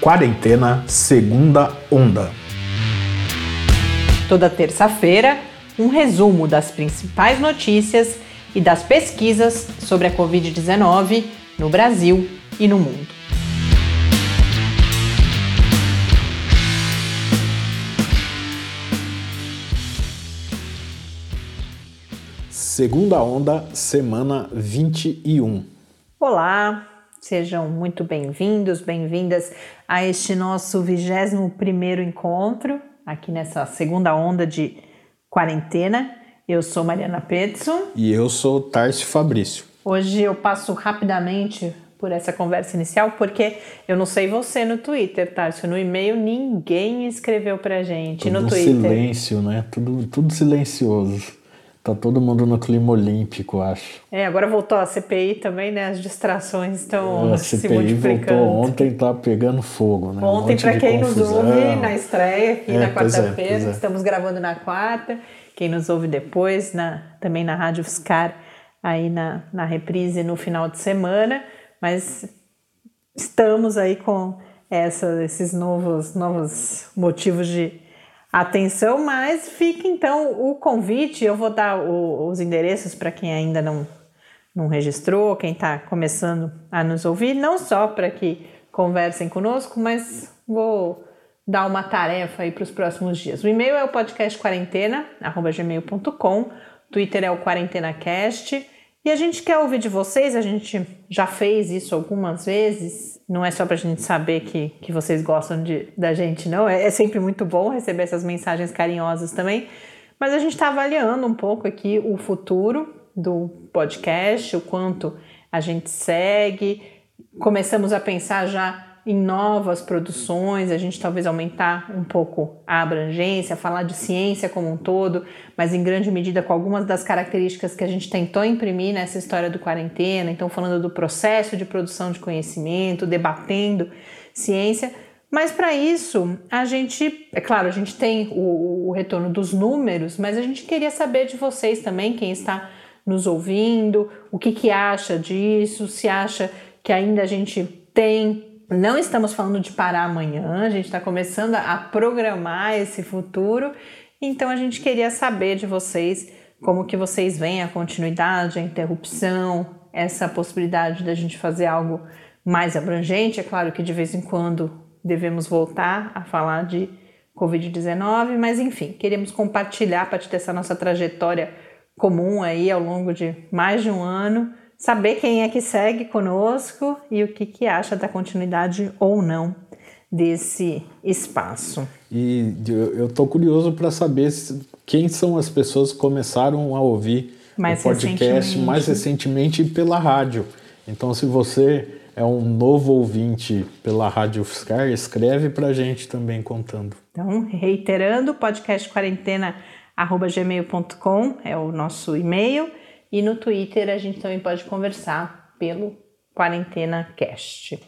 Quarentena Segunda Onda. Toda terça-feira, um resumo das principais notícias e das pesquisas sobre a Covid-19 no Brasil e no mundo. Segunda Onda, semana 21. Olá, sejam muito bem-vindos, bem-vindas a este nosso 21 primeiro encontro, aqui nessa segunda onda de quarentena. Eu sou Mariana Petson. E eu sou Tarcio Fabrício. Hoje eu passo rapidamente por essa conversa inicial, porque eu não sei você no Twitter, Tarcio, no e-mail ninguém escreveu pra gente. Tudo no Twitter. silêncio, né? Tudo, tudo silencioso. Tá todo mundo no clima olímpico, acho. É, agora voltou a CPI também, né? As distrações estão a se CPI multiplicando. voltou ontem, tá pegando fogo, né? Ontem, um para quem confusão. nos ouve na estreia, aqui É, na é, quarta-feira, é. estamos gravando na quarta. Quem nos ouve depois, na, também na Rádio Fiscar, aí na, na reprise no final de semana. Mas estamos aí com essa, esses novos, novos motivos de atenção, mas fica então o convite. Eu vou dar o- os endereços para quem ainda não, não registrou, quem está começando a nos ouvir, não só para que conversem conosco, mas vou dar uma tarefa aí para os próximos dias. O e-mail é o podcastquarentena@gmail.com, Twitter é o QuarentenaCast. E a gente quer ouvir de vocês, a gente já fez isso algumas vezes, não é só pra gente saber que, que vocês gostam de, da gente, não. É, é sempre muito bom receber essas mensagens carinhosas também. Mas a gente está avaliando um pouco aqui o futuro do podcast, o quanto a gente segue. Começamos a pensar já em novas produções, a gente talvez aumentar um pouco a abrangência, falar de ciência como um todo, mas em grande medida com algumas das características que a gente tentou imprimir nessa história do quarentena. Então, falando do processo de produção de conhecimento, debatendo ciência. Mas para isso, a gente, é claro, a gente tem o, o retorno dos números, mas a gente queria saber de vocês também, quem está nos ouvindo, o que, que acha disso, se acha que ainda a gente tem. Não estamos falando de parar amanhã, a gente está começando a programar esse futuro, então a gente queria saber de vocês como que vocês veem a continuidade, a interrupção, essa possibilidade da gente fazer algo mais abrangente. É claro que de vez em quando devemos voltar a falar de Covid-19, mas enfim, queremos compartilhar a partir dessa nossa trajetória comum aí ao longo de mais de um ano, saber quem é que segue conosco e o que, que acha da continuidade ou não desse espaço. E eu tô curioso para saber quem são as pessoas que começaram a ouvir Mais o podcast recentemente. mais recentemente pela rádio. Então, se você é um novo ouvinte pela Rádio Fiscar, escreve pra gente também contando. Então, reiterando, podcastquarentena.gmail.com é o nosso e-mail e no Twitter a gente também pode conversar pelo QuarentenaCast.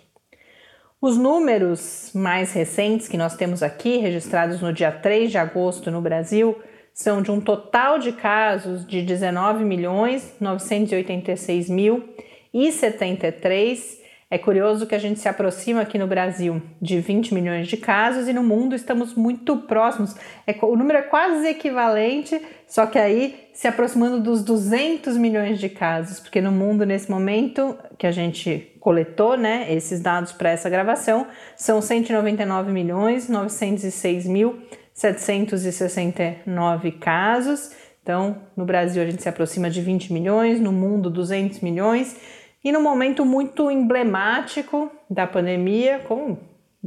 Os números mais recentes que nós temos aqui, registrados no dia 3 de agosto no Brasil, são de um total de casos de 19 milhões 986 mil e 73. É curioso que a gente se aproxima aqui no Brasil de 20 milhões de casos e no mundo estamos muito próximos. É, o número é quase equivalente, só que aí se aproximando dos 200 milhões de casos, porque no mundo nesse momento que a gente coletou, né, esses dados para essa gravação, são 199 milhões 906 mil 769 casos. Então, no Brasil a gente se aproxima de 20 milhões, no mundo 200 milhões. E num momento muito emblemático da pandemia, como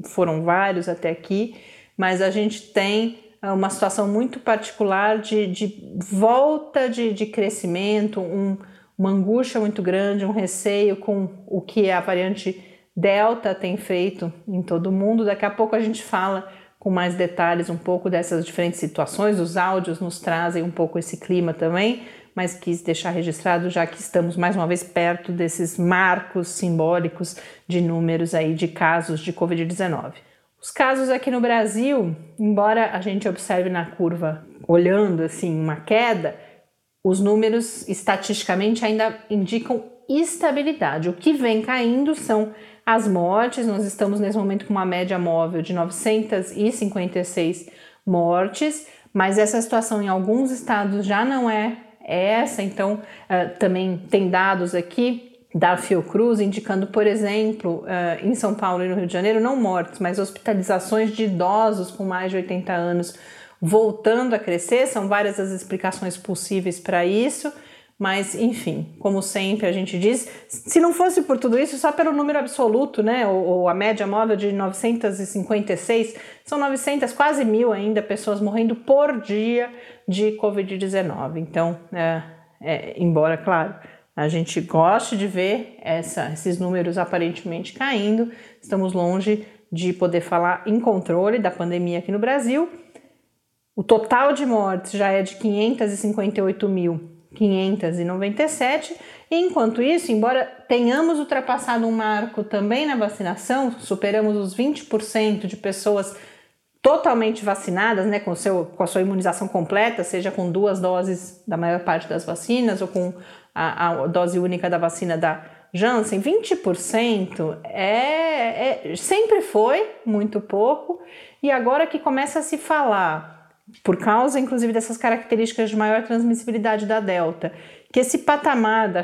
foram vários até aqui, mas a gente tem ah, uma situação muito particular de, de volta de, de crescimento, um, uma angústia muito grande, um receio com o que a variante Delta tem feito em todo o mundo. Daqui a pouco a gente fala com mais detalhes um pouco dessas diferentes situações. Os áudios nos trazem um pouco esse clima também, mas quis deixar registrado já que estamos mais uma vez perto desses marcos simbólicos de números aí de casos de Covid-19. Os casos aqui no Brasil, embora a gente observe na curva, olhando assim, uma queda, os números estatisticamente ainda indicam estabilidade. O que vem caindo são as mortes, nós estamos nesse momento com uma média móvel de 956 mortes, mas essa situação em alguns estados já não é essa, então uh, também tem dados aqui da Fiocruz indicando, por exemplo, uh, em São Paulo e no Rio de Janeiro, não mortes, mas hospitalizações de idosos com mais de 80 anos voltando a crescer. São várias as explicações possíveis para isso. Mas, enfim, como sempre a gente diz, se não fosse por tudo isso, só pelo número absoluto, né, ou, ou, a média móvel de 956, são 900, quase mil ainda pessoas morrendo por dia de Covid-19. Então, é, é, embora, claro, a gente goste de ver essa, esses números aparentemente caindo, estamos longe de poder falar em controle da pandemia aqui no Brasil. O total de mortes já é de 558 mil 597. Enquanto isso, embora tenhamos ultrapassado um marco também na vacinação, superamos os 20% de pessoas totalmente vacinadas, né, com, seu, com a sua imunização completa, seja com duas doses da maior parte das vacinas ou com a, a dose única da vacina da Janssen, 20% é, é, sempre foi muito pouco, e agora que começa a se falar por causa inclusive dessas características de maior transmissibilidade da Delta, que esse patamar da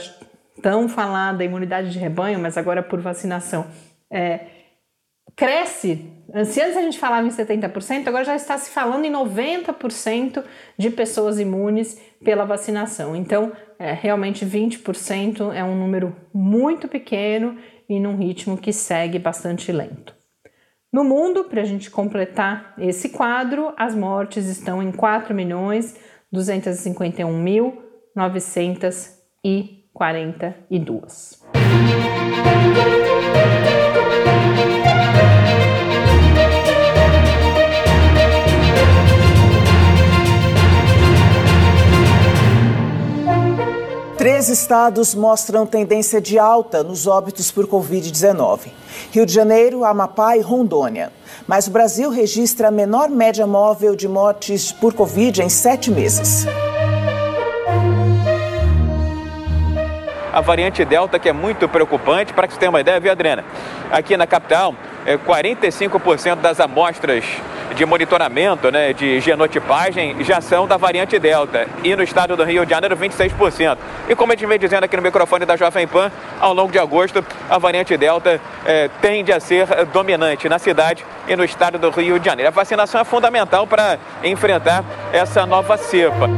tão falada imunidade de rebanho, mas agora por vacinação, é, cresce. Se antes a gente falava em 70%, agora já está se falando em 90% de pessoas imunes pela vacinação. Então, é, realmente 20% é um número muito pequeno e num ritmo que segue bastante lento. No mundo, para a gente completar esse quadro, as mortes estão em 4 milhões 251 mil 942. Três estados mostram tendência de alta nos óbitos por Covid-19: Rio de Janeiro, Amapá e Rondônia. Mas o Brasil registra a menor média móvel de mortes por Covid em sete meses. A variante Delta, que é muito preocupante. Para que você tenha uma ideia, viu, Adriana? Aqui na capital, 45% é, das amostras de monitoramento, né, de genotipagem, já são da variante Delta. E no estado do Rio de Janeiro, 26%. E como a gente vem dizendo aqui no microfone da Jovem Pan, ao longo de agosto, a variante Delta é, tende a ser dominante na cidade e no estado do Rio de Janeiro. A vacinação é fundamental para enfrentar essa nova cepa.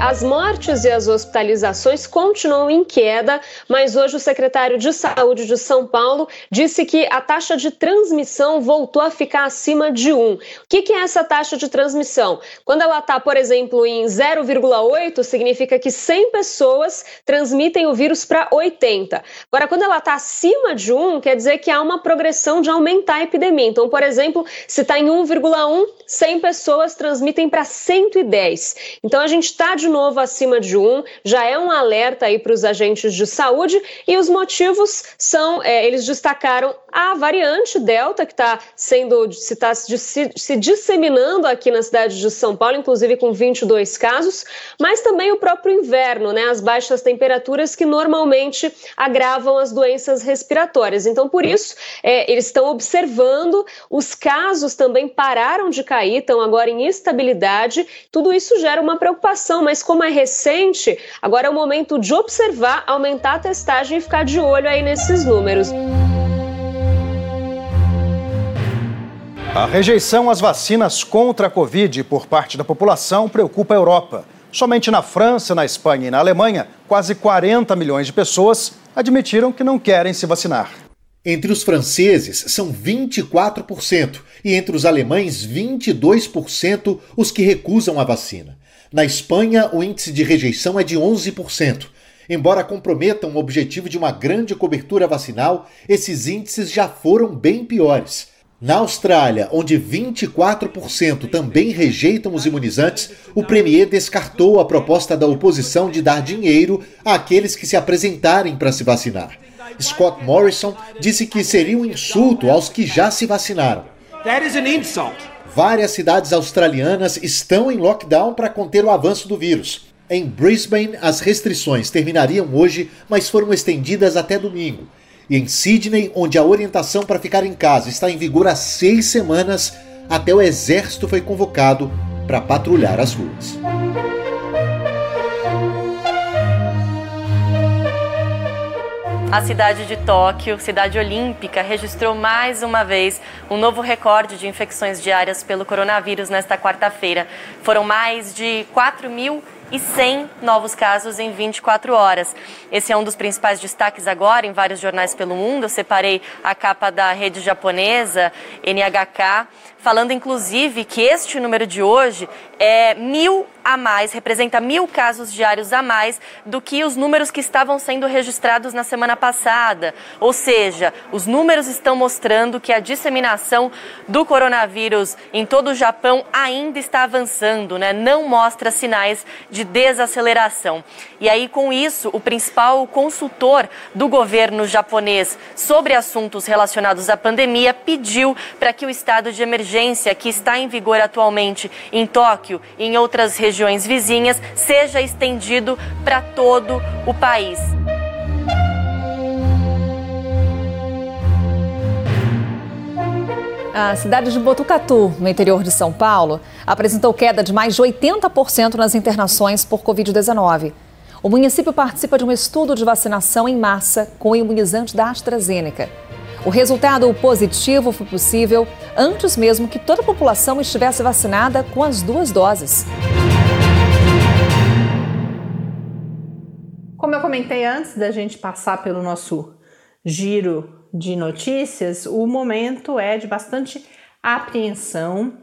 As mortes e as hospitalizações continuam em queda, mas hoje o secretário de Saúde de São Paulo disse que a taxa de transmissão voltou a ficar acima de 1. O que, é essa taxa de transmissão? Quando ela está, por exemplo, em 0,8, significa que 100 pessoas transmitem o vírus para 80. Agora, quando ela está acima de 1, quer dizer que há uma progressão de aumentar a epidemia. Então, por exemplo, se está em 1,1, 100 pessoas transmitem para 110. Então, a gente está de de novo acima de um, já é um alerta aí para os agentes de saúde. E os motivos são, é, eles destacaram a variante Delta, que está sendo, se está se, se disseminando aqui na cidade de São Paulo, inclusive com 22 casos, mas também o próprio inverno, né, as baixas temperaturas que normalmente agravam as doenças respiratórias. Então, por isso, é, eles estão observando, os casos também pararam de cair, estão agora em estabilidade, tudo isso gera uma preocupação, mas como é recente, agora é o momento de observar, aumentar a testagem e ficar de olho aí nesses números. A rejeição às vacinas contra a Covid por parte da população preocupa a Europa. Somente na França, na Espanha e na Alemanha, quase 40 milhões de pessoas admitiram que não querem se vacinar. Entre os franceses, são 24%, e entre os alemães, 22% os que recusam a vacina. Na Espanha, o índice de rejeição é de 11%. Embora comprometam o objetivo de uma grande cobertura vacinal, esses índices já foram bem piores. Na Austrália, onde 24% também rejeitam os imunizantes, o premier descartou a proposta da oposição de dar dinheiro àqueles que se apresentarem para se vacinar. Scott Morrison disse que seria um insulto aos que já se vacinaram. Várias cidades australianas estão em lockdown para conter o avanço do vírus. Em Brisbane, as restrições terminariam hoje, mas foram estendidas até domingo. E em Sydney, onde a orientação para ficar em casa está em vigor há seis semanas, até o exército foi convocado para patrulhar as ruas. A cidade de Tóquio, cidade olímpica, registrou mais uma vez um novo recorde de infecções diárias pelo coronavírus nesta quarta-feira. Foram mais de 4 mil e 100 novos casos em 24 horas. Esse é um dos principais destaques agora em vários jornais pelo mundo. Eu separei a capa da rede japonesa, NHK, falando inclusive que este número de hoje é mil a mais, representa mil casos diários a mais do que os números que estavam sendo registrados na semana passada. Ou seja, os números estão mostrando que a disseminação do coronavírus em todo o Japão ainda está avançando, né? não mostra sinais de desaceleração. E aí, com isso, o principal consultor do governo japonês sobre assuntos relacionados à pandemia pediu para que o estado de emergência que está em vigor atualmente em Tóquio e em outras regiões vizinhas seja estendido para todo o país. A cidade de Botucatu, no interior de São Paulo, apresentou queda de mais de 80% nas internações por Covid-19. O município participa de um estudo de vacinação em massa com o imunizante da AstraZeneca. O resultado positivo foi possível antes mesmo que toda a população estivesse vacinada com as duas doses. Como eu comentei antes da gente passar pelo nosso giro de notícias, o momento é de bastante apreensão.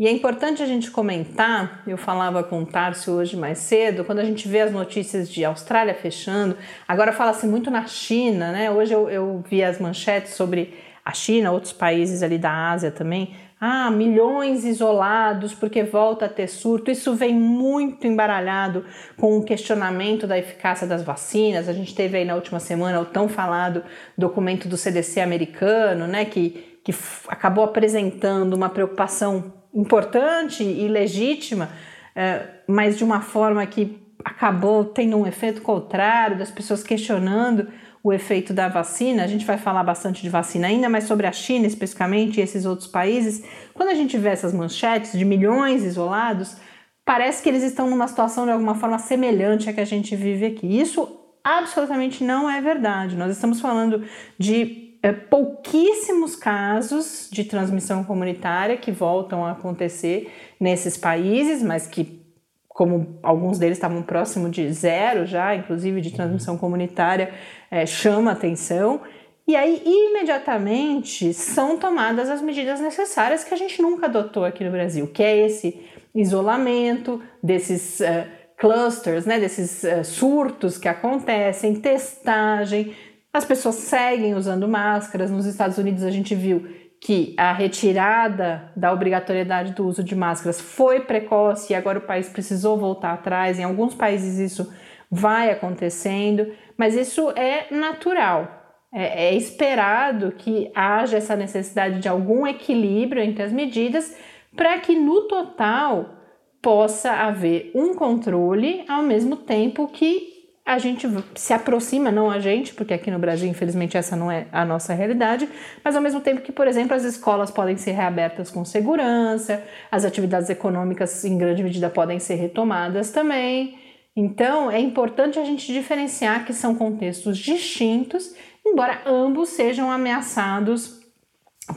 E é importante a gente comentar, eu falava com o Tarso hoje mais cedo, quando a gente vê as notícias de Austrália fechando, agora fala-se muito na China, né? Hoje eu, eu vi as manchetes sobre a China, outros países ali da Ásia também. Ah, milhões isolados porque volta a ter surto. Isso vem muito embaralhado com o questionamento da eficácia das vacinas. A gente teve aí na última semana o tão falado documento do CDC americano, né, que, que acabou apresentando uma preocupação importante e legítima, é, mas de uma forma que acabou tendo um efeito contrário, das pessoas questionando o efeito da vacina, a gente vai falar bastante de vacina ainda, mas sobre a China especificamente e esses outros países, quando a gente vê essas manchetes de milhões isolados, parece que eles estão numa situação de alguma forma semelhante à que a gente vive aqui. Isso absolutamente não é verdade. Nós estamos falando de é, pouquíssimos casos de transmissão comunitária que voltam a acontecer nesses países, mas que como alguns deles estavam próximo de zero já, inclusive de transmissão comunitária, é, chama atenção. E aí, imediatamente, são tomadas as medidas necessárias que a gente nunca adotou aqui no Brasil, que é esse isolamento desses uh, clusters, né, desses uh, surtos que acontecem, testagem. As pessoas seguem usando máscaras. Nos Estados Unidos, a gente viu que a retirada da obrigatoriedade do uso de máscaras foi precoce e agora o país precisou voltar atrás. Em alguns países isso vai acontecendo, mas isso é natural. É, é esperado que haja essa necessidade de algum equilíbrio entre as medidas para que no total possa haver um controle ao mesmo tempo que a gente se aproxima, não a gente, porque aqui no Brasil, infelizmente, essa não é a nossa realidade, mas ao mesmo tempo que, por exemplo, as escolas podem ser reabertas com segurança, as atividades econômicas, em grande medida, podem ser retomadas também. Então, é importante a gente diferenciar que são contextos distintos, embora ambos sejam ameaçados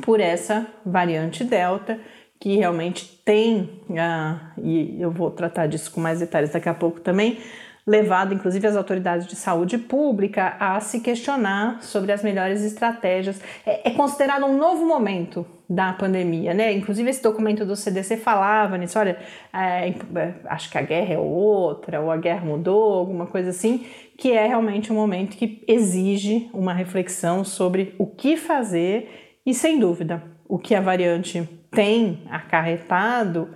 por essa variante Delta, que realmente tem, ah, e eu vou tratar disso com mais detalhes daqui a pouco também, levado inclusive as autoridades de saúde pública a se questionar sobre as melhores estratégias. É, é, considerado um novo momento da pandemia, né? Inclusive esse documento do CDC falava nisso, olha, é, é, acho que a guerra é outra, ou a guerra mudou, alguma coisa assim, que é realmente um momento que exige uma reflexão sobre o que fazer e, sem dúvida, o que a variante tem acarretado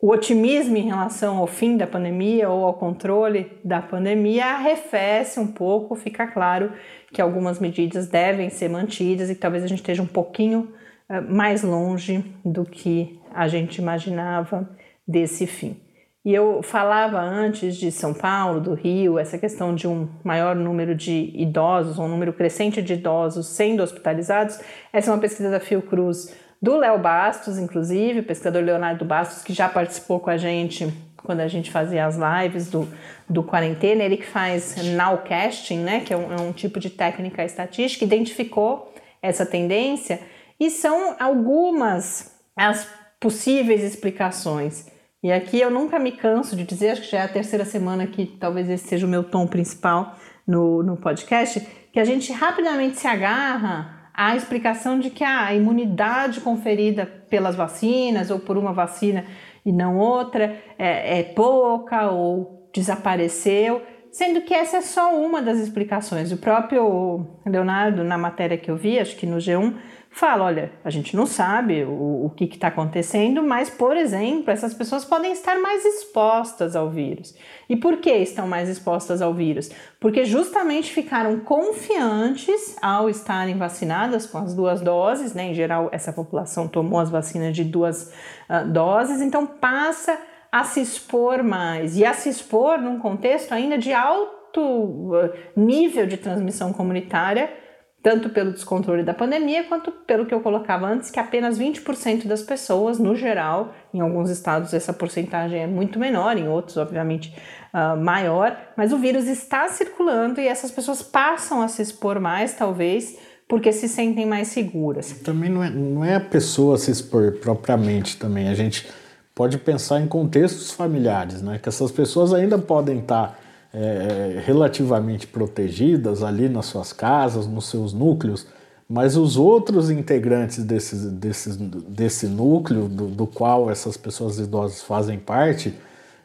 o otimismo em relação ao fim da pandemia ou ao controle da pandemia arrefece um pouco, fica claro que algumas medidas devem ser mantidas e que talvez a gente esteja um pouquinho uh, mais longe do que a gente imaginava desse fim. E eu falava antes de São Paulo, do Rio, essa questão de um maior número de idosos, um número crescente de idosos sendo hospitalizados. Essa é uma pesquisa da Fiocruz do Léo Bastos, inclusive, o pesquisador Leonardo Bastos, que já participou com a gente quando a gente fazia as lives do, do quarentena, ele que faz nowcasting, né, que é um, é um tipo de técnica estatística, identificou essa tendência e são algumas as possíveis explicações. E aqui eu nunca me canso de dizer, acho que já é a terceira semana que talvez esse seja o meu tom principal no, no podcast, que a gente rapidamente se agarra à explicação de que a imunidade conferida pelas vacinas ou por uma vacina e não outra é, é pouca ou desapareceu, sendo que essa é só uma das explicações. O próprio Leonardo, na matéria que eu vi, acho que no G1, fala: olha, a gente não sabe o, o que está acontecendo, mas, por exemplo, essas pessoas podem estar mais expostas ao vírus. E por que estão mais expostas ao vírus? Porque justamente ficaram confiantes ao estarem vacinadas com as duas doses, né? Em geral, essa população tomou as vacinas de duas uh, doses, então passa a se expor mais e a se expor num contexto ainda de alto ah, nível de transmissão comunitária tanto pelo descontrole da pandemia quanto pelo que eu colocava antes, que apenas 20% das pessoas, no geral, em alguns estados essa porcentagem é muito menor, em outros, obviamente, uh, maior, mas o vírus está circulando e essas pessoas passam a se expor mais, talvez, porque se sentem mais seguras. Também não é, não é a pessoa se expor propriamente também, a gente pode pensar em contextos familiares, né? Que essas pessoas ainda podem estar é, relativamente protegidas ali nas suas casas, nos seus núcleos, mas os outros integrantes desse, desse, desse núcleo, do, do qual essas pessoas idosas fazem parte,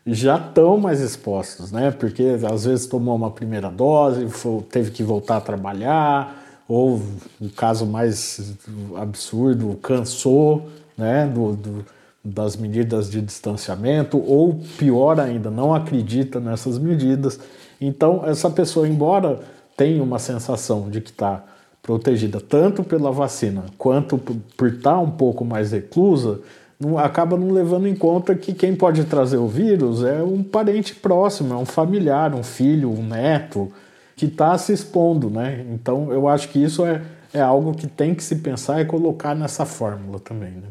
já estão mais expostos, né? Porque às vezes tomou uma primeira dose, teve que voltar a trabalhar, ou o caso mais absurdo, cansou, né? Do, do, das medidas de distanciamento, ou pior ainda, não acredita nessas medidas. Então, essa pessoa, embora tenha uma sensação de que está protegida tanto pela vacina quanto por estar tá um pouco mais reclusa, não, acaba não levando em conta que quem pode trazer o vírus é um parente próximo, é um familiar, um filho, um neto, que está se expondo, né? Então, eu acho que isso é, é algo que tem que se pensar e colocar nessa fórmula também, né?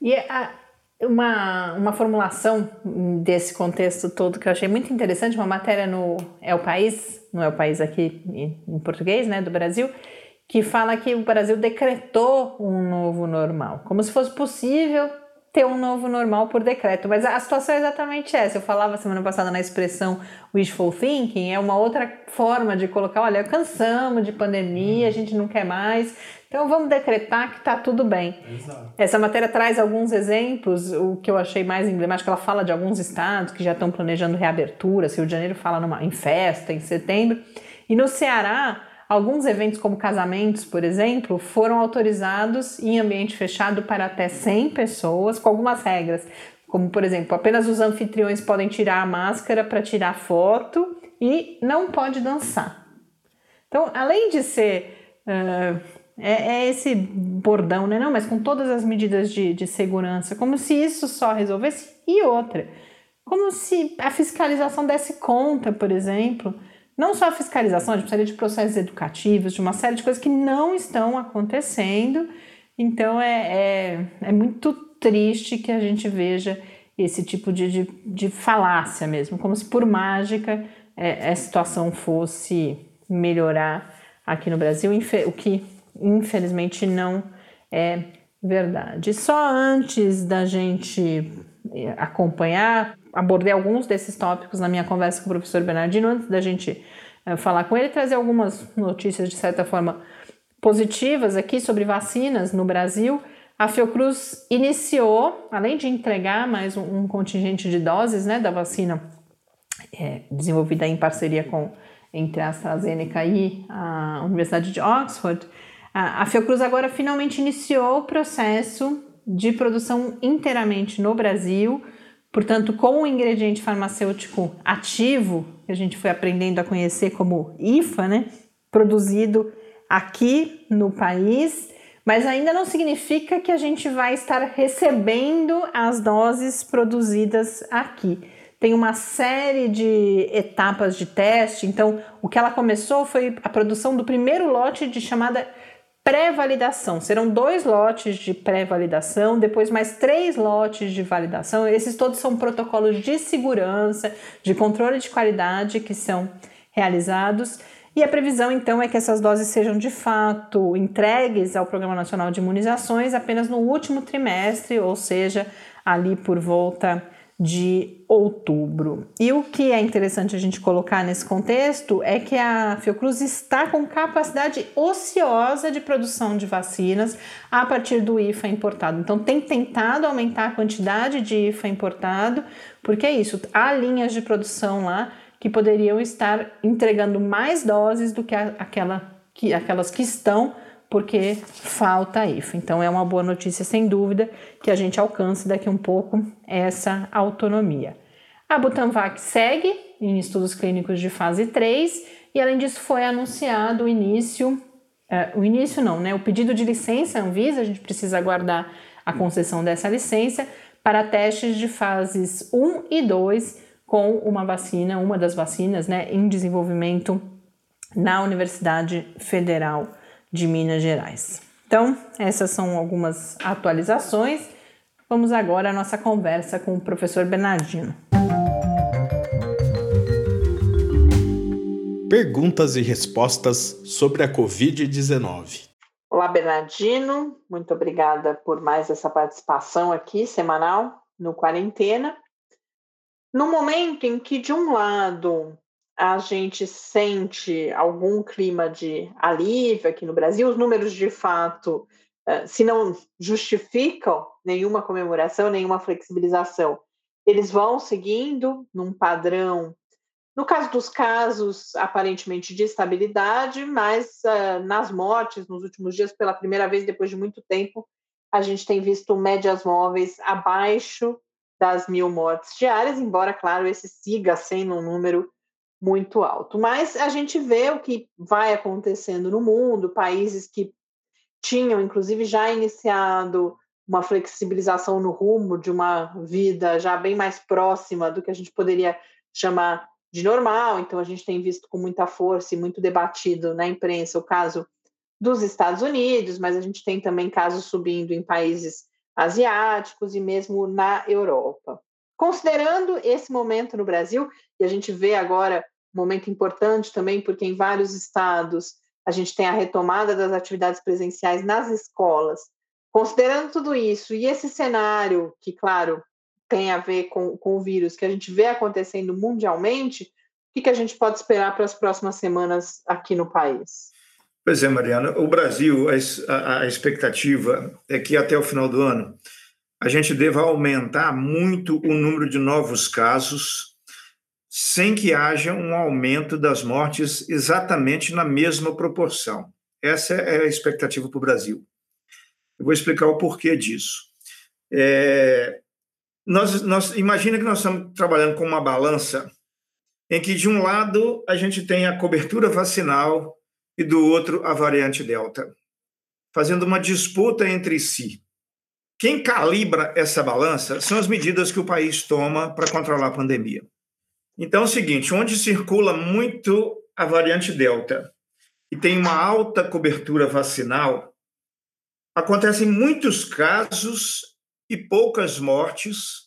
E a, uma, uma formulação desse contexto todo que eu achei muito interessante, uma matéria no É o País, não é o País aqui em português, né, do Brasil, que fala que o Brasil decretou um novo normal, como se fosse possível ter um novo normal por decreto. Mas a situação é exatamente essa. Eu falava semana passada na expressão wishful thinking, é uma outra forma de colocar, olha, cansamos de pandemia, a gente não quer mais, então vamos decretar que está tudo bem. Exato. Essa matéria traz alguns exemplos, o que eu achei mais emblemático, ela fala de alguns estados que já estão planejando reabertura, se o Rio de Janeiro fala numa, em festa, em setembro, e no Ceará, alguns eventos como casamentos, por exemplo, foram autorizados em ambiente fechado para até 100 pessoas, com algumas regras, como por exemplo, apenas os anfitriões podem tirar a máscara para tirar foto e não pode dançar. Então, além de ser uh, é, é, esse bordão, né? Não, mas com todas as medidas de, de segurança, como se isso só resolvesse. E outra, como se a fiscalização desse conta, por exemplo. Não só a fiscalização, a gente precisaria de processos educativos, de uma série de coisas que não estão acontecendo. Então é, é, é muito triste que a gente veja esse tipo de, de, de falácia mesmo, como se por mágica é, a situação fosse melhorar aqui no Brasil, o que infelizmente não é verdade. Só antes da gente eh, acompanhar, abordei alguns desses tópicos na minha conversa com o professor Bernardino, antes da gente uh, falar com ele, trazer algumas notícias de certa forma positivas aqui sobre vacinas no Brasil. A Fiocruz iniciou, além de entregar mais um, um contingente de doses né, da vacina é, desenvolvida em parceria com entre a AstraZeneca e a Universidade de Oxford, a Fiocruz agora finalmente iniciou o processo de produção inteiramente no Brasil, portanto, com o ingrediente farmacêutico ativo, que a gente foi aprendendo a conhecer como IFA, né? Produzido aqui no país, mas ainda não significa que a gente vai estar recebendo as doses produzidas aqui. tem uma série de etapas de teste. Então, o que ela começou foi a produção do primeiro lote de chamada pré-validação. Serão dois lotes de pré-validação, depois mais três lotes de validação. Esses todos são protocolos de segurança, de controle de qualidade que são realizados. E a previsão, então, é que essas doses sejam de fato entregues ao Programa Nacional de Imunizações apenas no último trimestre, ou seja, ali por volta de outubro. E o que é interessante a gente colocar nesse contexto é que a Fiocruz está com capacidade ociosa de produção de vacinas a partir do IFA importado. Então, tem tentado aumentar a quantidade de IFA importado, porque é isso, há linhas de produção lá que poderiam estar entregando mais doses do que aquela, que, aquelas que estão, porque falta IFA. Então é uma boa notícia, sem dúvida, que a gente alcance daqui um pouco essa autonomia. A Butanvac segue em estudos clínicos de fase 3 e além disso foi anunciado o início, uh, o início não, né? O pedido de licença Anvisa, a gente precisa aguardar a concessão dessa licença para testes de fases 1 e 2 com uma vacina, uma das vacinas, né, em desenvolvimento na Universidade Federal de Minas Gerais. Então, essas são algumas atualizações. Vamos agora à nossa conversa com o professor Bernardino. Perguntas e respostas sobre a Covid-19. Olá, Bernardino. Muito obrigada por mais essa participação aqui semanal no Quarentena. No momento em que, de um lado, a gente sente algum clima de alívio aqui no Brasil, os números de fato, eh, se não justificam nenhuma comemoração, nenhuma flexibilização, eles vão seguindo num padrão, no caso dos casos, aparentemente de estabilidade, mas uh, nas mortes, nos últimos dias, pela primeira vez depois de muito tempo, a gente tem visto médias móveis abaixo das mil mortes diárias, embora, claro, esse siga sendo um número muito alto. Mas a gente vê o que vai acontecendo no mundo, países que tinham, inclusive, já iniciado uma flexibilização no rumo de uma vida já bem mais próxima do que a gente poderia chamar de normal. Então, a gente tem visto com muita força e muito debatido na imprensa o caso dos Estados Unidos, mas a gente tem também casos subindo em países asiáticos e mesmo na Europa. Considerando esse momento no Brasil, e a gente vê agora um momento importante também, porque em vários estados a gente tem a retomada das atividades presenciais nas escolas. Considerando tudo isso e esse cenário, que, claro, tem a ver com, com o vírus, que a gente vê acontecendo mundialmente, o que, que a gente pode esperar para as próximas semanas aqui no país? Pois é, Mariana. O Brasil, a, a expectativa é que até o final do ano a gente deva aumentar muito o número de novos casos, sem que haja um aumento das mortes exatamente na mesma proporção. Essa é a expectativa para o Brasil. Eu vou explicar o porquê disso. É, nós, nós imagina que nós estamos trabalhando com uma balança em que de um lado a gente tem a cobertura vacinal e do outro a variante Delta, fazendo uma disputa entre si. Quem calibra essa balança são as medidas que o país toma para controlar a pandemia. Então é o seguinte: onde circula muito a variante Delta e tem uma alta cobertura vacinal, acontecem muitos casos e poucas mortes,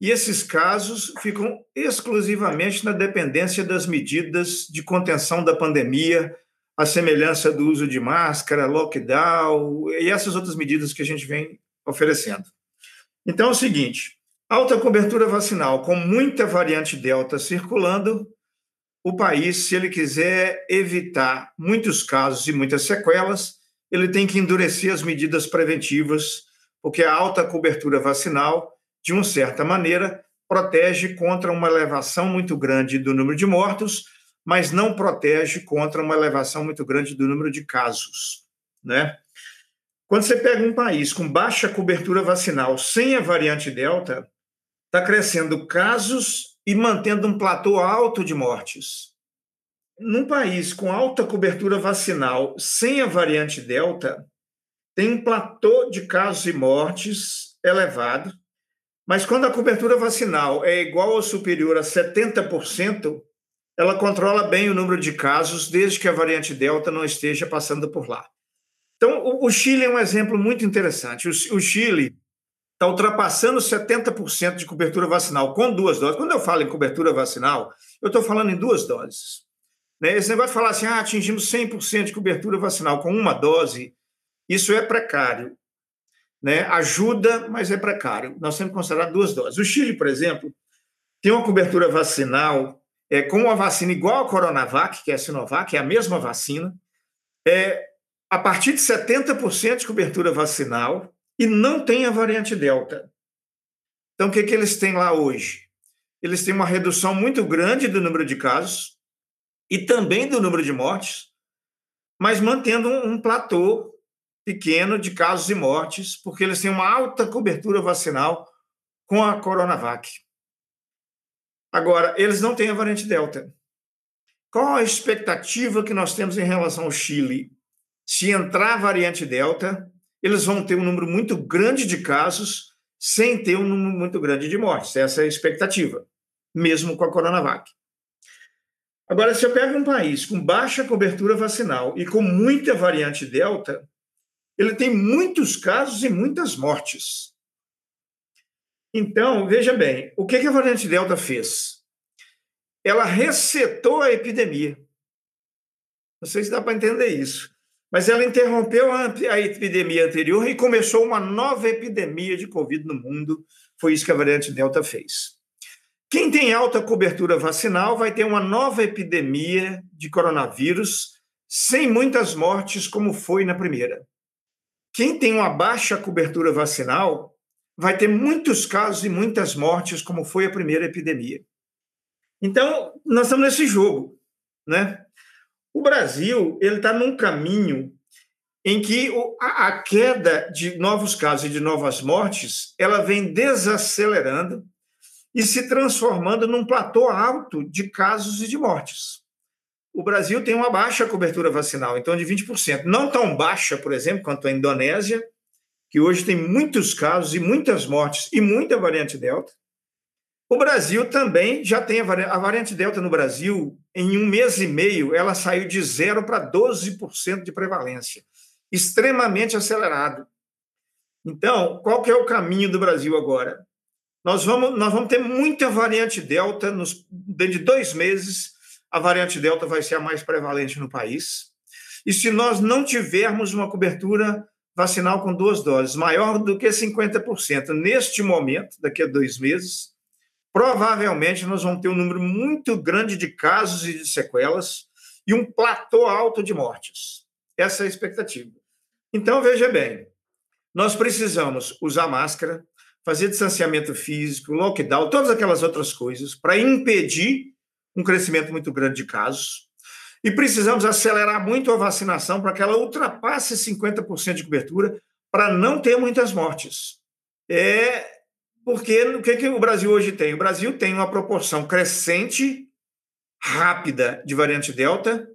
e esses casos ficam exclusivamente na dependência das medidas de contenção da pandemia a semelhança do uso de máscara, lockdown e essas outras medidas que a gente vem oferecendo. Então é o seguinte: alta cobertura vacinal, com muita variante Delta circulando, o país, se ele quiser evitar muitos casos e muitas sequelas, ele tem que endurecer as medidas preventivas, porque a alta cobertura vacinal, de uma certa maneira, protege contra uma elevação muito grande do número de mortos mas não protege contra uma elevação muito grande do número de casos, né? Quando você pega um país com baixa cobertura vacinal sem a variante Delta, está crescendo casos e mantendo um platô alto de mortes. Num país com alta cobertura vacinal sem a variante Delta, tem um platô de casos e mortes elevado, Mas quando a cobertura vacinal é igual ou superior a 70%, ela controla bem o número de casos, desde que a variante Delta não esteja passando por lá. Então, o, Chile é um exemplo muito interessante. O, Chile está ultrapassando 70% de cobertura vacinal com duas doses. Quando eu falo em cobertura vacinal, eu estou falando em duas doses. Né? Esse negócio de falar assim, ah, atingimos 100% de cobertura vacinal com uma dose, isso é precário. Né? Ajuda, mas é precário. Nós temos que considerar duas doses. O Chile, por exemplo, tem uma cobertura vacinal é, com uma vacina igual a Coronavac, que é a Sinovac, é a mesma vacina, é, a partir de 70% de cobertura vacinal e não tem a variante Delta. Então, o que, que eles têm lá hoje? Eles têm uma redução muito grande do número de casos e também do número de mortes, mas mantendo um, um platô pequeno de casos e mortes, porque eles têm uma alta cobertura vacinal com a Coronavac. Agora, eles não têm a variante Delta. Qual a expectativa que nós temos em relação ao Chile? Se entrar a variante Delta, eles vão ter um número muito grande de casos sem ter um número muito grande de mortes. Essa é a expectativa, mesmo com a Coronavac. Agora, se eu pego um país com baixa cobertura vacinal e com muita variante Delta, ele tem muitos casos e muitas mortes. Então, veja bem, o que a variante Delta fez? Ela resetou a epidemia. Não sei se dá para entender isso. Mas ela interrompeu a epidemia anterior e começou uma nova epidemia de Covid no mundo. Foi isso que a variante Delta fez. Quem tem alta cobertura vacinal vai ter uma nova epidemia de coronavírus sem muitas mortes, como foi na primeira. Quem tem uma baixa cobertura vacinal vai ter muitos casos e muitas mortes, como foi a primeira epidemia. Então, nós estamos nesse jogo, né? O Brasil ele está num caminho em que a, queda de novos casos e de novas mortes ela vem desacelerando e se transformando num platô alto de casos e de mortes. O Brasil tem uma baixa cobertura vacinal, então de 20%. Não tão baixa, por exemplo, quanto a Indonésia, que hoje tem muitos casos e muitas mortes e muita variante Delta. O Brasil também já tem a variante, a variante Delta no Brasil, em um mês e meio, ela saiu de 0 para 12% de prevalência, extremamente acelerado. Então, qual que é o caminho do Brasil agora? Nós vamos, nós vamos ter muita variante Delta, nos, dentro de dois meses, a variante Delta vai ser a mais prevalente no país. E se nós não tivermos uma cobertura vacinal com duas doses maior do que 50% neste momento, daqui a dois meses, provavelmente nós vamos ter um número muito grande de casos e de sequelas e um platô alto de mortes. Essa é a expectativa. Então, veja bem, nós precisamos usar máscara, fazer distanciamento físico, lockdown, todas aquelas outras coisas para impedir um crescimento muito grande de casos. E precisamos acelerar muito a vacinação para que ela ultrapasse 50% de cobertura para não ter muitas mortes. É porque o que, que o Brasil hoje tem? O Brasil tem uma proporção crescente, rápida de variante Delta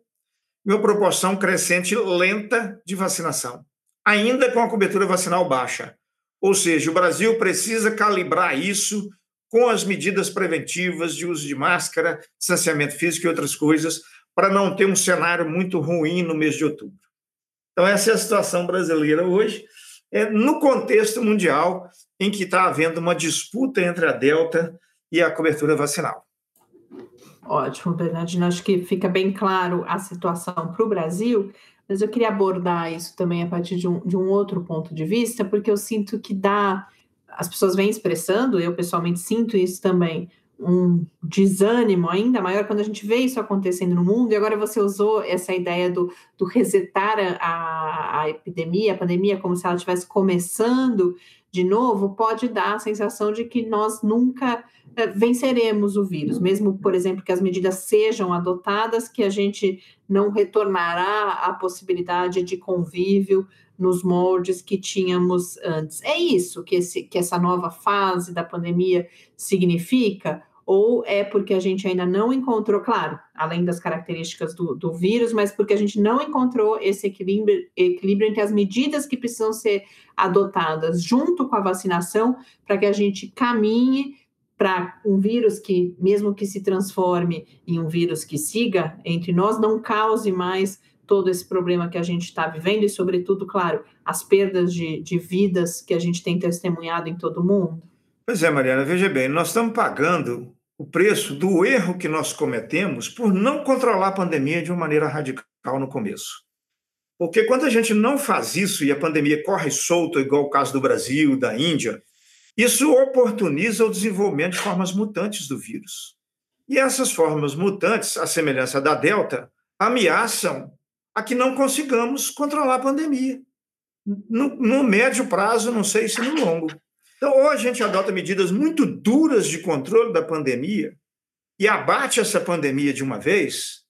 e uma proporção crescente lenta de vacinação, ainda com a cobertura vacinal baixa. Ou seja, o Brasil precisa calibrar isso com as medidas preventivas de uso de máscara, distanciamento físico e outras coisas, para não ter um cenário muito ruim no mês de outubro. Então, essa é a situação brasileira hoje, é, no contexto mundial em que está havendo uma disputa entre a Delta e a cobertura vacinal. Ótimo, Bernardino. Acho que fica bem claro a situação para o Brasil, mas eu queria abordar isso também a partir de um, de um outro ponto de vista, porque eu sinto que dá. As pessoas vêm expressando, eu pessoalmente sinto isso também, um desânimo ainda maior quando a gente vê isso acontecendo no mundo, e agora você usou essa ideia do, do resetar a, a epidemia, a pandemia, como se ela estivesse começando de novo, pode dar a sensação de que nós nunca eh, venceremos o vírus, mesmo, por exemplo, que as medidas sejam adotadas, que a gente não retornará à possibilidade de convívio nos moldes que tínhamos antes. É isso que, esse, que essa nova fase da pandemia significa? ou é porque a gente ainda não encontrou, claro, além das características do, do vírus, mas porque a gente não encontrou esse equilíbrio, equilíbrio entre as medidas que precisam ser adotadas junto com a vacinação para que a gente caminhe para um vírus que, mesmo que se transforme em um vírus que siga entre nós, não cause mais todo esse problema que a gente está vivendo e, sobretudo, claro, as perdas de, de vidas que a gente tem testemunhado em todo o mundo? Pois é, Mariana, veja bem, nós estamos pagando o preço do erro que nós cometemos por não controlar a pandemia de uma maneira radical no começo. Porque quando a gente não faz isso e a pandemia corre solta, igual o caso do Brasil, da Índia, isso oportuniza o desenvolvimento de formas mutantes do vírus. E essas formas mutantes, à semelhança da Delta, ameaçam a que não consigamos controlar a pandemia. No, no médio prazo, não sei se no longo. Então, ou a gente adota medidas muito duras de controle da pandemia e abate essa pandemia de uma vez,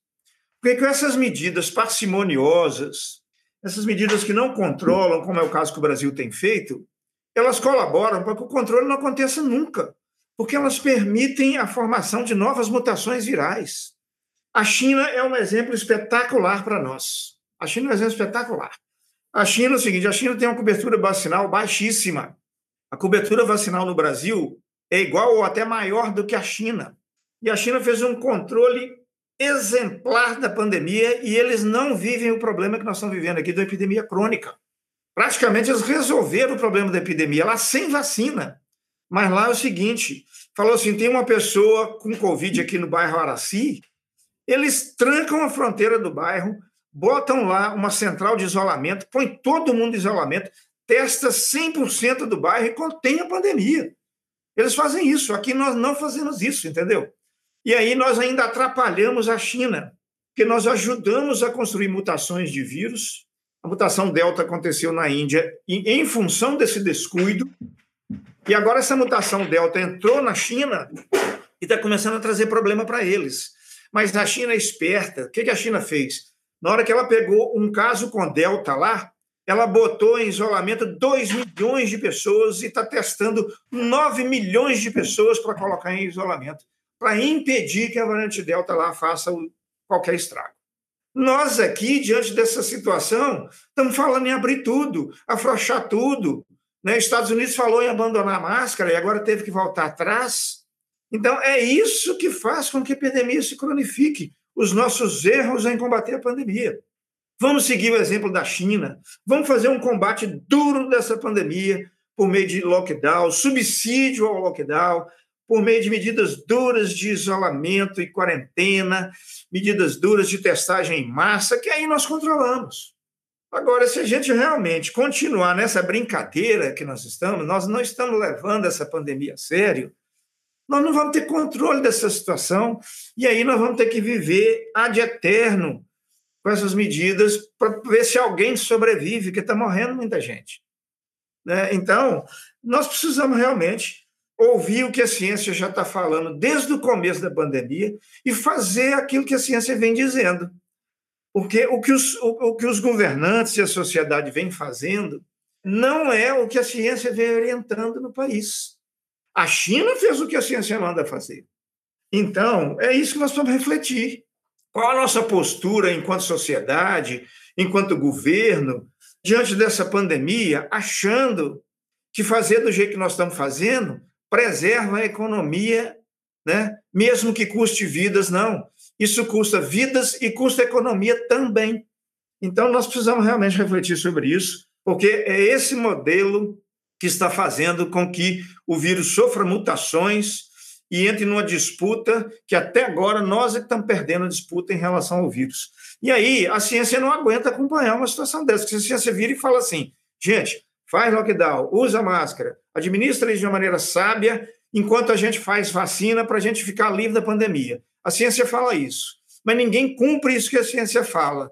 porque com essas medidas parcimoniosas, essas medidas que não controlam, como é o caso que o Brasil tem feito, elas colaboram para que o controle não aconteça nunca, porque elas permitem a formação de novas mutações virais. A China é um exemplo espetacular para nós. A China é um exemplo espetacular. A China é o seguinte: a China tem uma cobertura vacinal baixíssima. A cobertura vacinal no Brasil é igual ou até maior do que a China. E a China fez um controle exemplar da pandemia e eles não vivem o problema que nós estamos vivendo aqui da epidemia crônica. Praticamente eles resolveram o problema da epidemia lá sem vacina. Mas lá é o seguinte: falou assim: tem uma pessoa com Covid aqui no bairro Araci, eles trancam a fronteira do bairro, botam lá uma central de isolamento, põe todo mundo em isolamento, testa 100% do bairro e contém a pandemia. Eles fazem isso, aqui nós não fazemos isso, entendeu? E aí nós ainda atrapalhamos a China, porque nós ajudamos a construir mutações de vírus. A mutação Delta aconteceu na Índia em função desse descuido, e agora essa mutação Delta entrou na China e está começando a trazer problema para eles. Mas a China é esperta. O que a China fez? Na hora que ela pegou um caso com Delta lá, ela botou em isolamento 2 milhões de pessoas e está testando 9 milhões de pessoas para colocar em isolamento, para impedir que a variante Delta lá faça qualquer estrago. Nós aqui, diante dessa situação, estamos falando em abrir tudo, afrouxar tudo. Né? Estados Unidos falou em abandonar a máscara e agora teve que voltar atrás. Então, é isso que faz com que a epidemia se cronifique, os nossos erros em combater a pandemia. Vamos seguir o exemplo da China, vamos fazer um combate duro dessa pandemia por meio de lockdown, subsídio ao lockdown, por meio de medidas duras de isolamento e quarentena, medidas duras de testagem em massa, que aí nós controlamos. Agora, se a gente realmente continuar nessa brincadeira que nós estamos, nós não estamos levando essa pandemia a sério, nós não vamos ter controle dessa situação e aí nós vamos ter que viver ad eterno com essas medidas para ver se alguém sobrevive, que está morrendo muita gente. Né? Então, nós precisamos realmente ouvir o que a ciência já está falando desde o começo da pandemia e fazer aquilo que a ciência vem dizendo. Porque o que os, o, o que os governantes e a sociedade vêm fazendo não é o que a ciência vem orientando no país. A China fez o que a ciência manda fazer. Então, é isso que nós vamos refletir. Qual a nossa postura enquanto sociedade, enquanto governo, diante dessa pandemia, achando que fazer do jeito que nós estamos fazendo preserva a economia, né? mesmo que custe vidas, não. Isso custa vidas e custa economia também. Então, nós precisamos realmente refletir sobre isso, porque é esse modelo que está fazendo com que o vírus sofra mutações e entre numa disputa que até agora nós é que estamos perdendo a disputa em relação ao vírus. E aí a ciência não aguenta acompanhar uma situação dessa, porque a ciência vira e fala assim, gente, faz lockdown, usa máscara, administra isso de uma maneira sábia, enquanto a gente faz vacina para a gente ficar livre da pandemia. A ciência fala isso, mas ninguém cumpre isso que a ciência fala.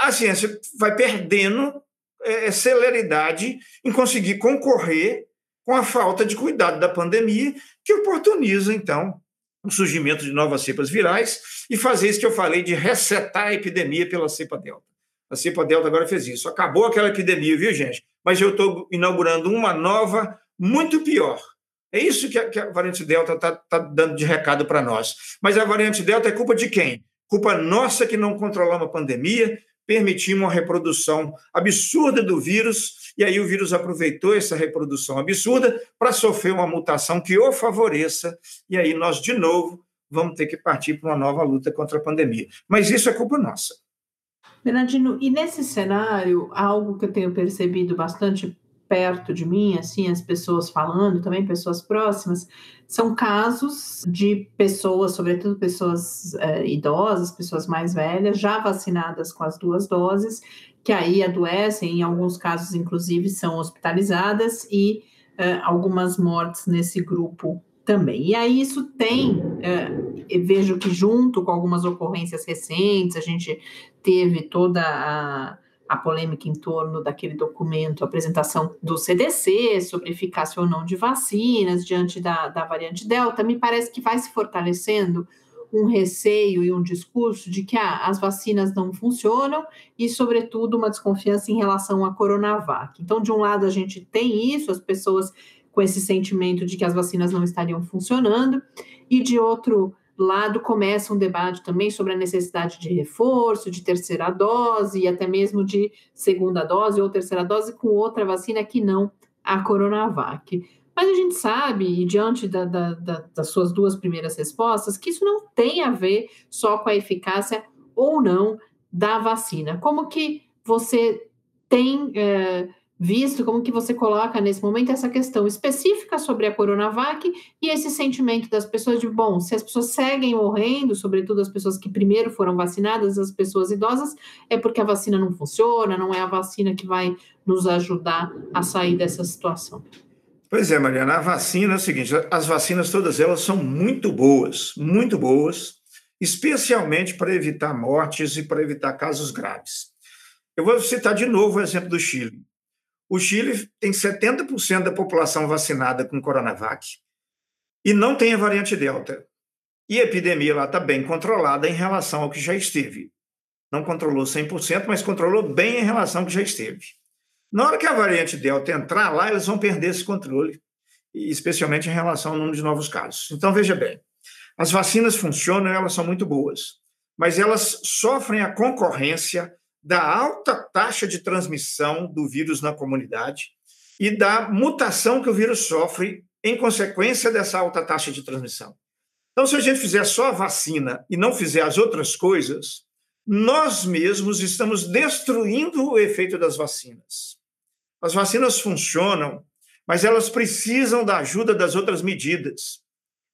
A ciência vai perdendo é, celeridade em conseguir concorrer com a falta de cuidado da pandemia, que oportuniza, então, o surgimento de novas cepas virais e fazer isso que eu falei de resetar a epidemia pela cepa delta. A cepa delta agora fez isso. Acabou aquela epidemia, viu, gente? Mas eu estou inaugurando uma nova, muito pior. É isso que a, que a variante Delta está tá dando de recado para nós. Mas a variante Delta é culpa de quem? Culpa nossa que não controlamos a pandemia, permitimos uma reprodução absurda do vírus, e aí o vírus aproveitou essa reprodução absurda para sofrer uma mutação que o favoreça, e aí nós, de novo, vamos ter que partir para uma nova luta contra a pandemia. Mas isso é culpa nossa. Bernardino, e nesse cenário, algo que eu tenho percebido bastante perto de mim, assim, as pessoas falando, também pessoas próximas, são casos de pessoas, sobretudo pessoas é, idosas, pessoas mais velhas, já vacinadas com as duas doses, que aí adoecem, em alguns casos, inclusive, são hospitalizadas e é, algumas mortes nesse grupo também. E aí isso tem, é, vejo que junto com algumas ocorrências recentes, a gente teve toda a a polêmica em torno daquele documento, a apresentação do CDC sobre eficácia ou não de vacinas diante da, da variante Delta, me parece que vai se fortalecendo um receio e um discurso de que ah, as vacinas não funcionam e, sobretudo, uma desconfiança em relação à Coronavac. Então, de um lado, a gente tem isso, as pessoas com esse sentimento de que as vacinas não estariam funcionando, e de outro lado começa um debate também sobre a necessidade de reforço, de terceira dose e até mesmo de segunda dose ou terceira dose com outra vacina que não a Coronavac. Mas a gente sabe, diante da, da, da, das suas duas primeiras respostas, que isso não tem a ver só com a eficácia ou não da vacina. Como que você tem é, visto como que você coloca nesse momento essa questão específica sobre a Coronavac e esse sentimento das pessoas de, bom, se as pessoas seguem morrendo, sobretudo as pessoas que primeiro foram vacinadas, as pessoas idosas, é porque a vacina não funciona, não é a vacina que vai nos ajudar a sair dessa situação. Pois é, Mariana, a vacina é o seguinte, as vacinas todas elas são muito boas, muito boas, especialmente para evitar mortes e para evitar casos graves. Eu vou citar de novo o exemplo do Chile. O Chile tem 70% da população vacinada com Coronavac e não tem a variante Delta. E a epidemia lá está bem controlada em relação ao que já esteve. Não controlou 100%, mas controlou bem em relação ao que já esteve. Na hora que a variante Delta entrar lá, eles vão perder esse controle, especialmente em relação ao número de novos casos. Então, veja bem, as vacinas funcionam, elas são muito boas, mas elas sofrem a concorrência da alta taxa de transmissão do vírus na comunidade e da mutação que o vírus sofre em consequência dessa alta taxa de transmissão. Então, se a gente fizer só a vacina e não fizer as outras coisas, nós mesmos estamos destruindo o efeito das vacinas. As vacinas funcionam, mas elas precisam da ajuda das outras medidas.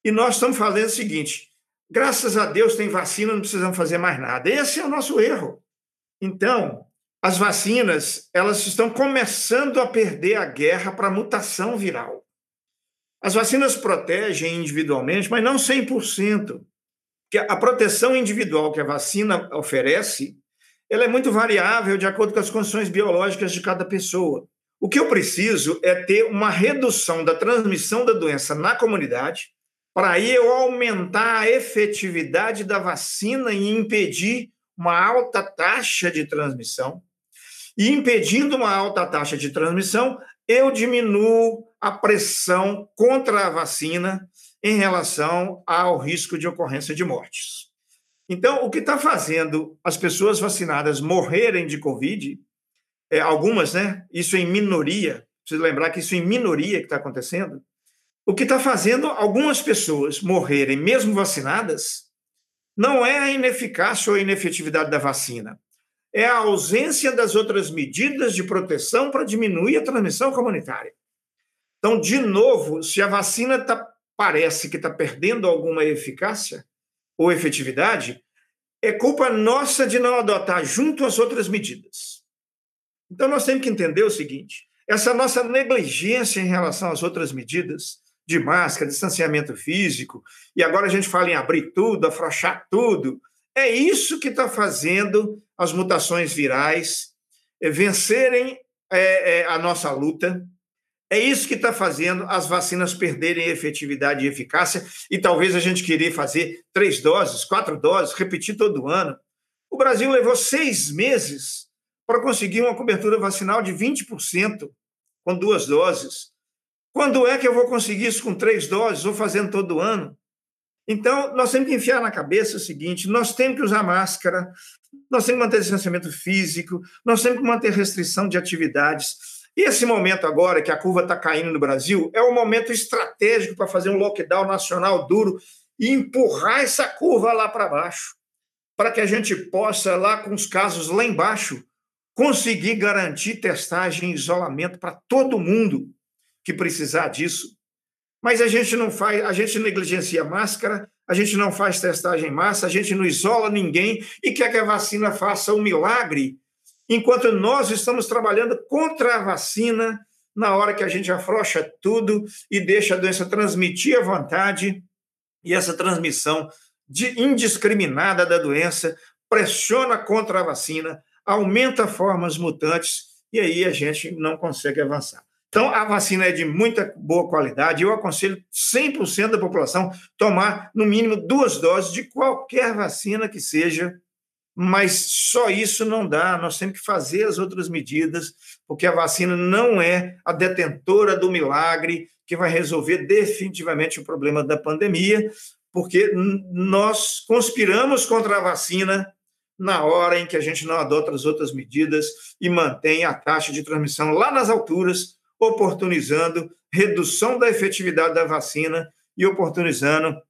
E nós estamos fazendo o seguinte: graças a Deus tem vacina, não precisamos fazer mais nada. Esse é o nosso erro. Então, as vacinas, elas estão começando a perder a guerra para a mutação viral. As vacinas protegem individualmente, mas não 100%. Que a proteção individual que a vacina oferece, ela é muito variável de acordo com as condições biológicas de cada pessoa. O que eu preciso é ter uma redução da transmissão da doença na comunidade, para aí eu aumentar a efetividade da vacina e impedir uma alta taxa de transmissão, e impedindo uma alta taxa de transmissão, eu diminuo a pressão contra a vacina em relação ao risco de ocorrência de mortes. Então, o que está fazendo as pessoas vacinadas morrerem de Covid, é, algumas, né? Isso em minoria, preciso lembrar que isso em minoria que está acontecendo. O que está fazendo algumas pessoas morrerem, mesmo vacinadas, não é a ineficácia ou a inefetividade da vacina, é a ausência das outras medidas de proteção para diminuir a transmissão comunitária. Então, de novo, se a vacina tá, parece que está perdendo alguma eficácia ou efetividade, é culpa nossa de não adotar junto as outras medidas. Então, nós temos que entender o seguinte: essa nossa negligência em relação às outras medidas de máscara, distanciamento físico, e agora a gente fala em abrir tudo, afrouxar tudo. É isso que está fazendo as mutações virais é, vencerem é, é, a nossa luta. É isso que está fazendo as vacinas perderem efetividade e eficácia, e talvez a gente querer fazer três doses, quatro doses, repetir todo ano. O Brasil levou seis meses para conseguir uma cobertura vacinal de 20% com duas doses. Quando é que eu vou conseguir isso com três doses ou fazendo todo ano? Então, nós temos que enfiar na cabeça o seguinte: nós temos que usar máscara, nós temos que manter distanciamento físico, nós temos que manter restrição de atividades. E esse momento agora, que a curva está caindo no Brasil, é um momento estratégico para fazer um lockdown nacional duro e empurrar essa curva lá para baixo, para que a gente possa, lá com os casos lá embaixo, conseguir garantir testagem e isolamento para todo mundo que precisar disso. Mas a gente não faz, a gente negligencia máscara, a gente não faz testagem em massa, a gente não isola ninguém e quer que a vacina faça um milagre, enquanto nós estamos trabalhando contra a vacina na hora que a gente afrouxa tudo e deixa a doença transmitir à vontade e essa transmissão indiscriminada da doença pressiona contra a vacina, aumenta formas mutantes e aí a gente não consegue avançar. Então, a vacina é de muita boa qualidade. Eu aconselho 100% da população tomar, no mínimo, duas doses de qualquer vacina que seja, mas só isso não dá. Nós temos que fazer as outras medidas, porque a vacina não é a detentora do milagre que vai resolver definitivamente o problema da pandemia, porque nós conspiramos contra a vacina na hora em que a gente não adota as outras medidas e mantém a taxa de transmissão lá nas alturas, oportunizando redução da efetividade da vacina e oportunizando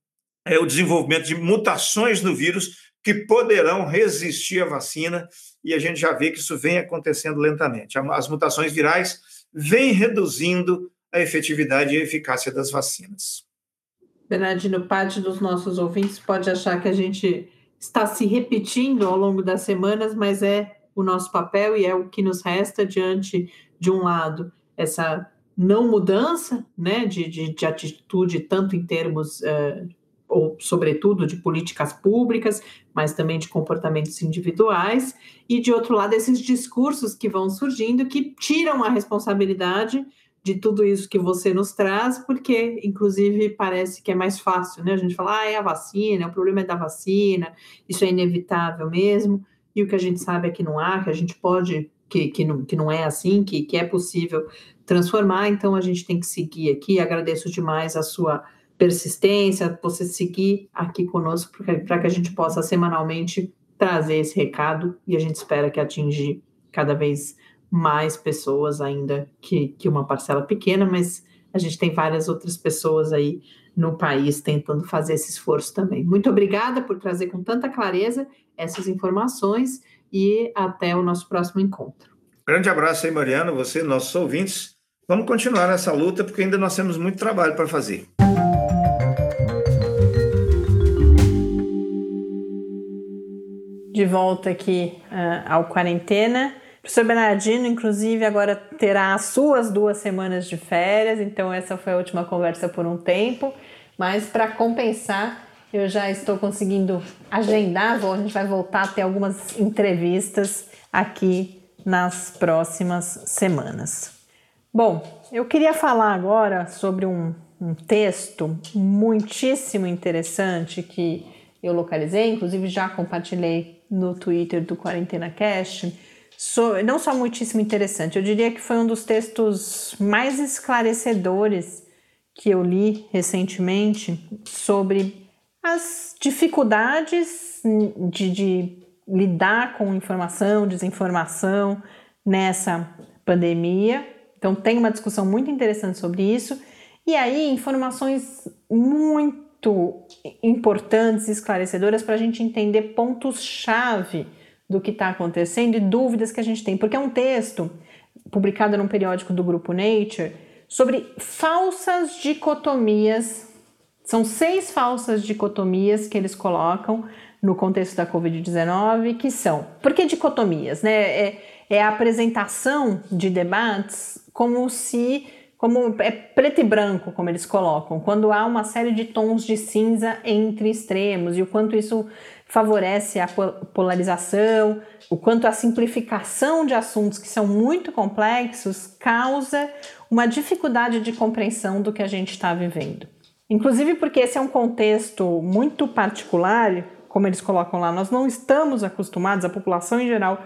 é, o desenvolvimento de mutações no vírus que poderão resistir à vacina, e a gente já vê que isso vem acontecendo lentamente. As mutações virais vêm reduzindo a efetividade e a eficácia das vacinas. Bernardino, parte dos nossos ouvintes pode achar que a gente está se repetindo ao longo das semanas, mas é o nosso papel e é o que nos resta diante de um lado essa não mudança né, de, de, de atitude, tanto em termos, uh, ou sobretudo, de políticas públicas, mas também de comportamentos individuais, e de outro lado, esses discursos que vão surgindo que tiram a responsabilidade de tudo isso que você nos traz, porque, inclusive, parece que é mais fácil, né? A gente fala, ah, é a vacina, o problema é da vacina, isso é inevitável mesmo, e o que a gente sabe é que não há, que a gente pode, que, que, não, que não é assim, que, que é possível transformar, então a gente tem que seguir aqui. Agradeço demais a sua persistência, você seguir aqui conosco, para que a gente possa semanalmente trazer esse recado, e a gente espera que atingir cada vez mais pessoas ainda que, que uma parcela pequena, mas a gente tem várias outras pessoas aí no país tentando fazer esse esforço também. Muito obrigada por trazer com tanta clareza essas informações e até o nosso próximo encontro. Grande abraço aí, Mariana, você, nossos ouvintes. Vamos continuar nessa luta porque ainda nós temos muito trabalho para fazer. De volta aqui uh, ao Quarentena. Professor Bernardino, inclusive, agora terá as suas duas semanas de férias, então essa foi a última conversa por um tempo. Mas para compensar, eu já estou conseguindo agendar, a gente vai voltar a ter algumas entrevistas aqui nas próximas semanas. Bom, eu queria falar agora sobre um, um texto muitíssimo interessante que eu localizei, inclusive já compartilhei no Twitter do Quarentena Cast so, não só muitíssimo interessante, eu diria que foi um dos textos mais esclarecedores que eu li recentemente sobre as dificuldades de, de lidar com informação, desinformação nessa pandemia. Então, tem uma discussão muito interessante sobre isso. E aí, informações muito importantes, esclarecedoras, para a gente entender pontos-chave do que está acontecendo e dúvidas que a gente tem, porque é um texto publicado num periódico do grupo Nature sobre falsas dicotomias. São seis falsas dicotomias que eles colocam no contexto da Covid-19, que são. Por que dicotomias? Né? É, é a apresentação de debates como se. Como é preto e branco, como eles colocam, quando há uma série de tons de cinza entre extremos e o quanto isso favorece a polarização, o quanto a simplificação de assuntos que são muito complexos causa uma dificuldade de compreensão do que a gente está vivendo. Inclusive porque esse é um contexto muito particular, como eles colocam lá, nós não estamos acostumados, a população em geral,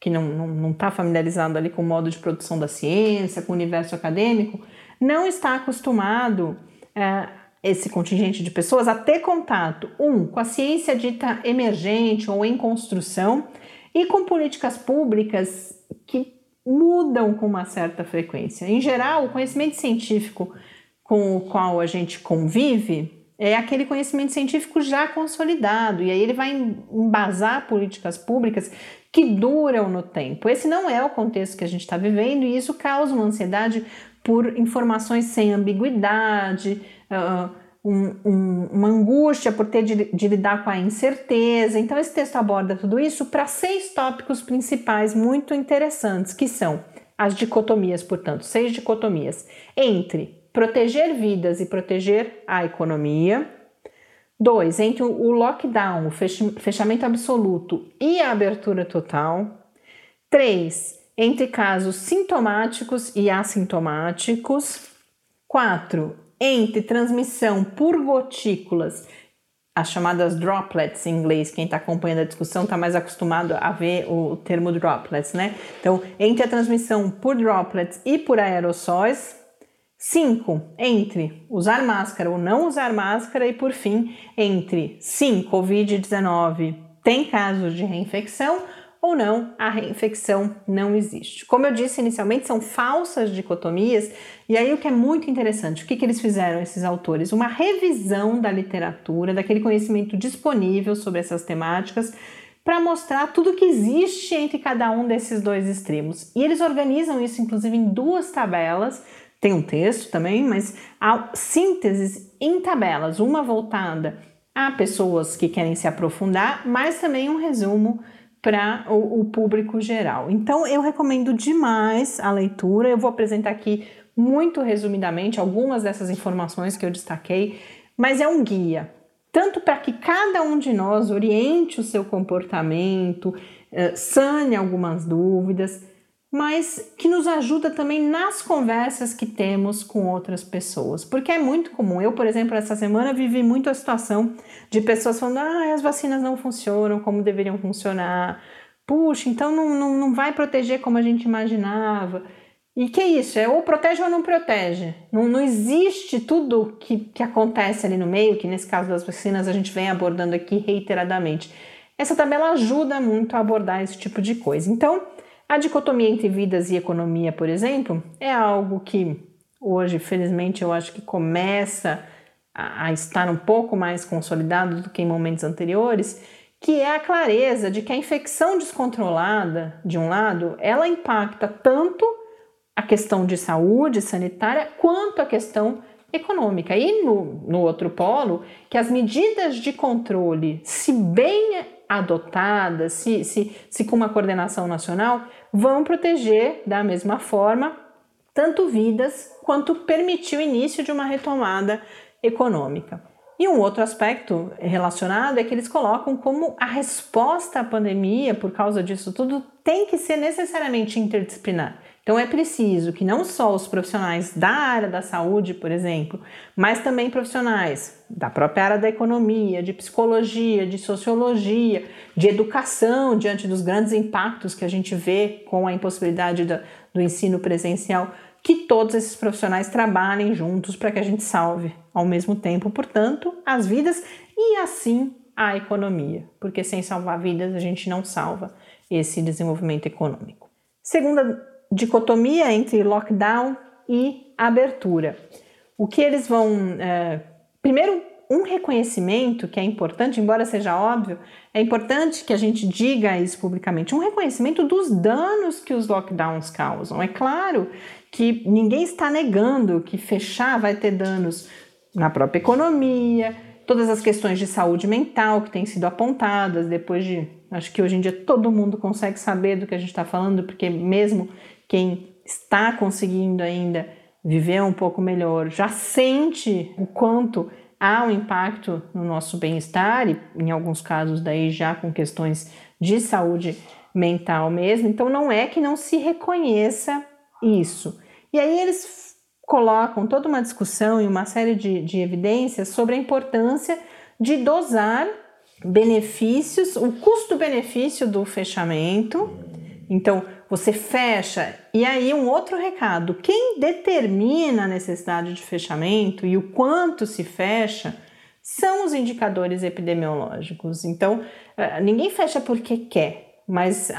que não está tá familiarizada ali com o modo de produção da ciência, com o universo acadêmico, não está acostumado, é, esse contingente de pessoas, a ter contato, um, com a ciência dita emergente ou em construção, e com políticas públicas que mudam com uma certa frequência. Em geral, o conhecimento científico com o qual a gente convive é aquele conhecimento científico já consolidado, e aí ele vai embasar políticas públicas que duram no tempo. Esse não é o contexto que a gente está vivendo, e isso causa uma ansiedade por informações sem ambiguidade, uh, um, um, uma angústia por ter de, de, lidar com a incerteza. Então, esse texto aborda tudo isso para seis tópicos principais muito interessantes, que são as dicotomias, portanto, seis dicotomias entre proteger vidas e proteger a economia. Dois, entre o lockdown, o fechamento absoluto e a abertura total. Três, entre casos sintomáticos e assintomáticos. Quatro, entre transmissão por gotículas, as chamadas droplets em inglês, quem está acompanhando a discussão está mais acostumado a ver o termo droplets, né? Então, entre a transmissão por droplets e por aerossóis. Cinco, entre usar máscara ou não usar máscara. E por fim, entre sim, Covid-19 tem casos de reinfecção ou não, a reinfecção não existe. Como eu disse inicialmente, são falsas dicotomias, e aí o que é muito interessante, o que, que eles fizeram, esses autores? Uma revisão da literatura, daquele conhecimento disponível sobre essas temáticas, para mostrar tudo que existe entre cada um desses dois extremos. E eles organizam isso, inclusive, em duas tabelas. Tem um texto também, mas há sínteses em tabelas, uma voltada a pessoas que querem se aprofundar, mas também um resumo para o, o, público geral. Então, eu recomendo demais a leitura. Eu vou apresentar aqui muito resumidamente algumas dessas informações que eu destaquei, mas é um guia, tanto para que cada um de nós oriente o seu comportamento, eh, sane algumas dúvidas, mas que nos ajuda também nas conversas que temos com outras pessoas. Porque é muito comum. Eu, por exemplo, essa semana vivi muito a situação de pessoas falando: ah, as vacinas não funcionam como deveriam funcionar. Puxa, então não, não, não vai proteger como a gente imaginava. E que é isso? É ou protege ou não protege. Não, não existe tudo que, que acontece ali no meio, que nesse caso das vacinas a gente vem abordando aqui reiteradamente. Essa tabela ajuda muito a abordar esse tipo de coisa. Então, a dicotomia entre vidas e economia, por exemplo, é algo que hoje, felizmente, eu acho que começa a estar um pouco mais consolidado do que em momentos anteriores, que é a clareza de que a infecção descontrolada, de um lado, ela impacta tanto a questão de saúde sanitária quanto a questão econômica. E no, no outro polo, que as medidas de controle, se bem adotadas, se, se, se com uma coordenação nacional, vão proteger da mesma forma tanto vidas quanto permitir o início de uma retomada econômica. E um outro aspecto relacionado é que eles colocam como a resposta à pandemia, por causa disso tudo, tem que ser necessariamente interdisciplinar. Então é preciso que não só os profissionais da área da saúde, por exemplo, mas também profissionais da própria área da economia, de psicologia, de sociologia, de educação, diante dos grandes impactos que a gente vê com a impossibilidade do, do ensino presencial, que todos esses profissionais trabalhem juntos para que a gente salve ao mesmo tempo, portanto, as vidas e assim a economia, porque sem salvar vidas a gente não salva esse desenvolvimento econômico. Segunda dicotomia entre lockdown e abertura. O que eles vão. É, primeiro, um reconhecimento que é importante, embora seja óbvio, é importante que a gente diga isso publicamente: um reconhecimento dos danos que os lockdowns causam. É claro que ninguém está negando que fechar vai ter danos na própria economia, todas as questões de saúde mental que têm sido apontadas depois de. Acho que hoje em dia todo mundo consegue saber do que a gente está falando, porque mesmo quem está conseguindo ainda viver um pouco melhor já sente o quanto há um impacto no nosso bem-estar e em alguns casos daí já com questões de saúde mental mesmo. Então não é que não se reconheça isso. E aí eles colocam toda uma discussão e uma série de, de evidências sobre a importância de dosar benefícios, o custo-benefício do fechamento. Então, você fecha. E aí, um outro recado: quem determina a necessidade de fechamento e o quanto se fecha são os indicadores epidemiológicos. Então, eh, ninguém fecha porque quer, mas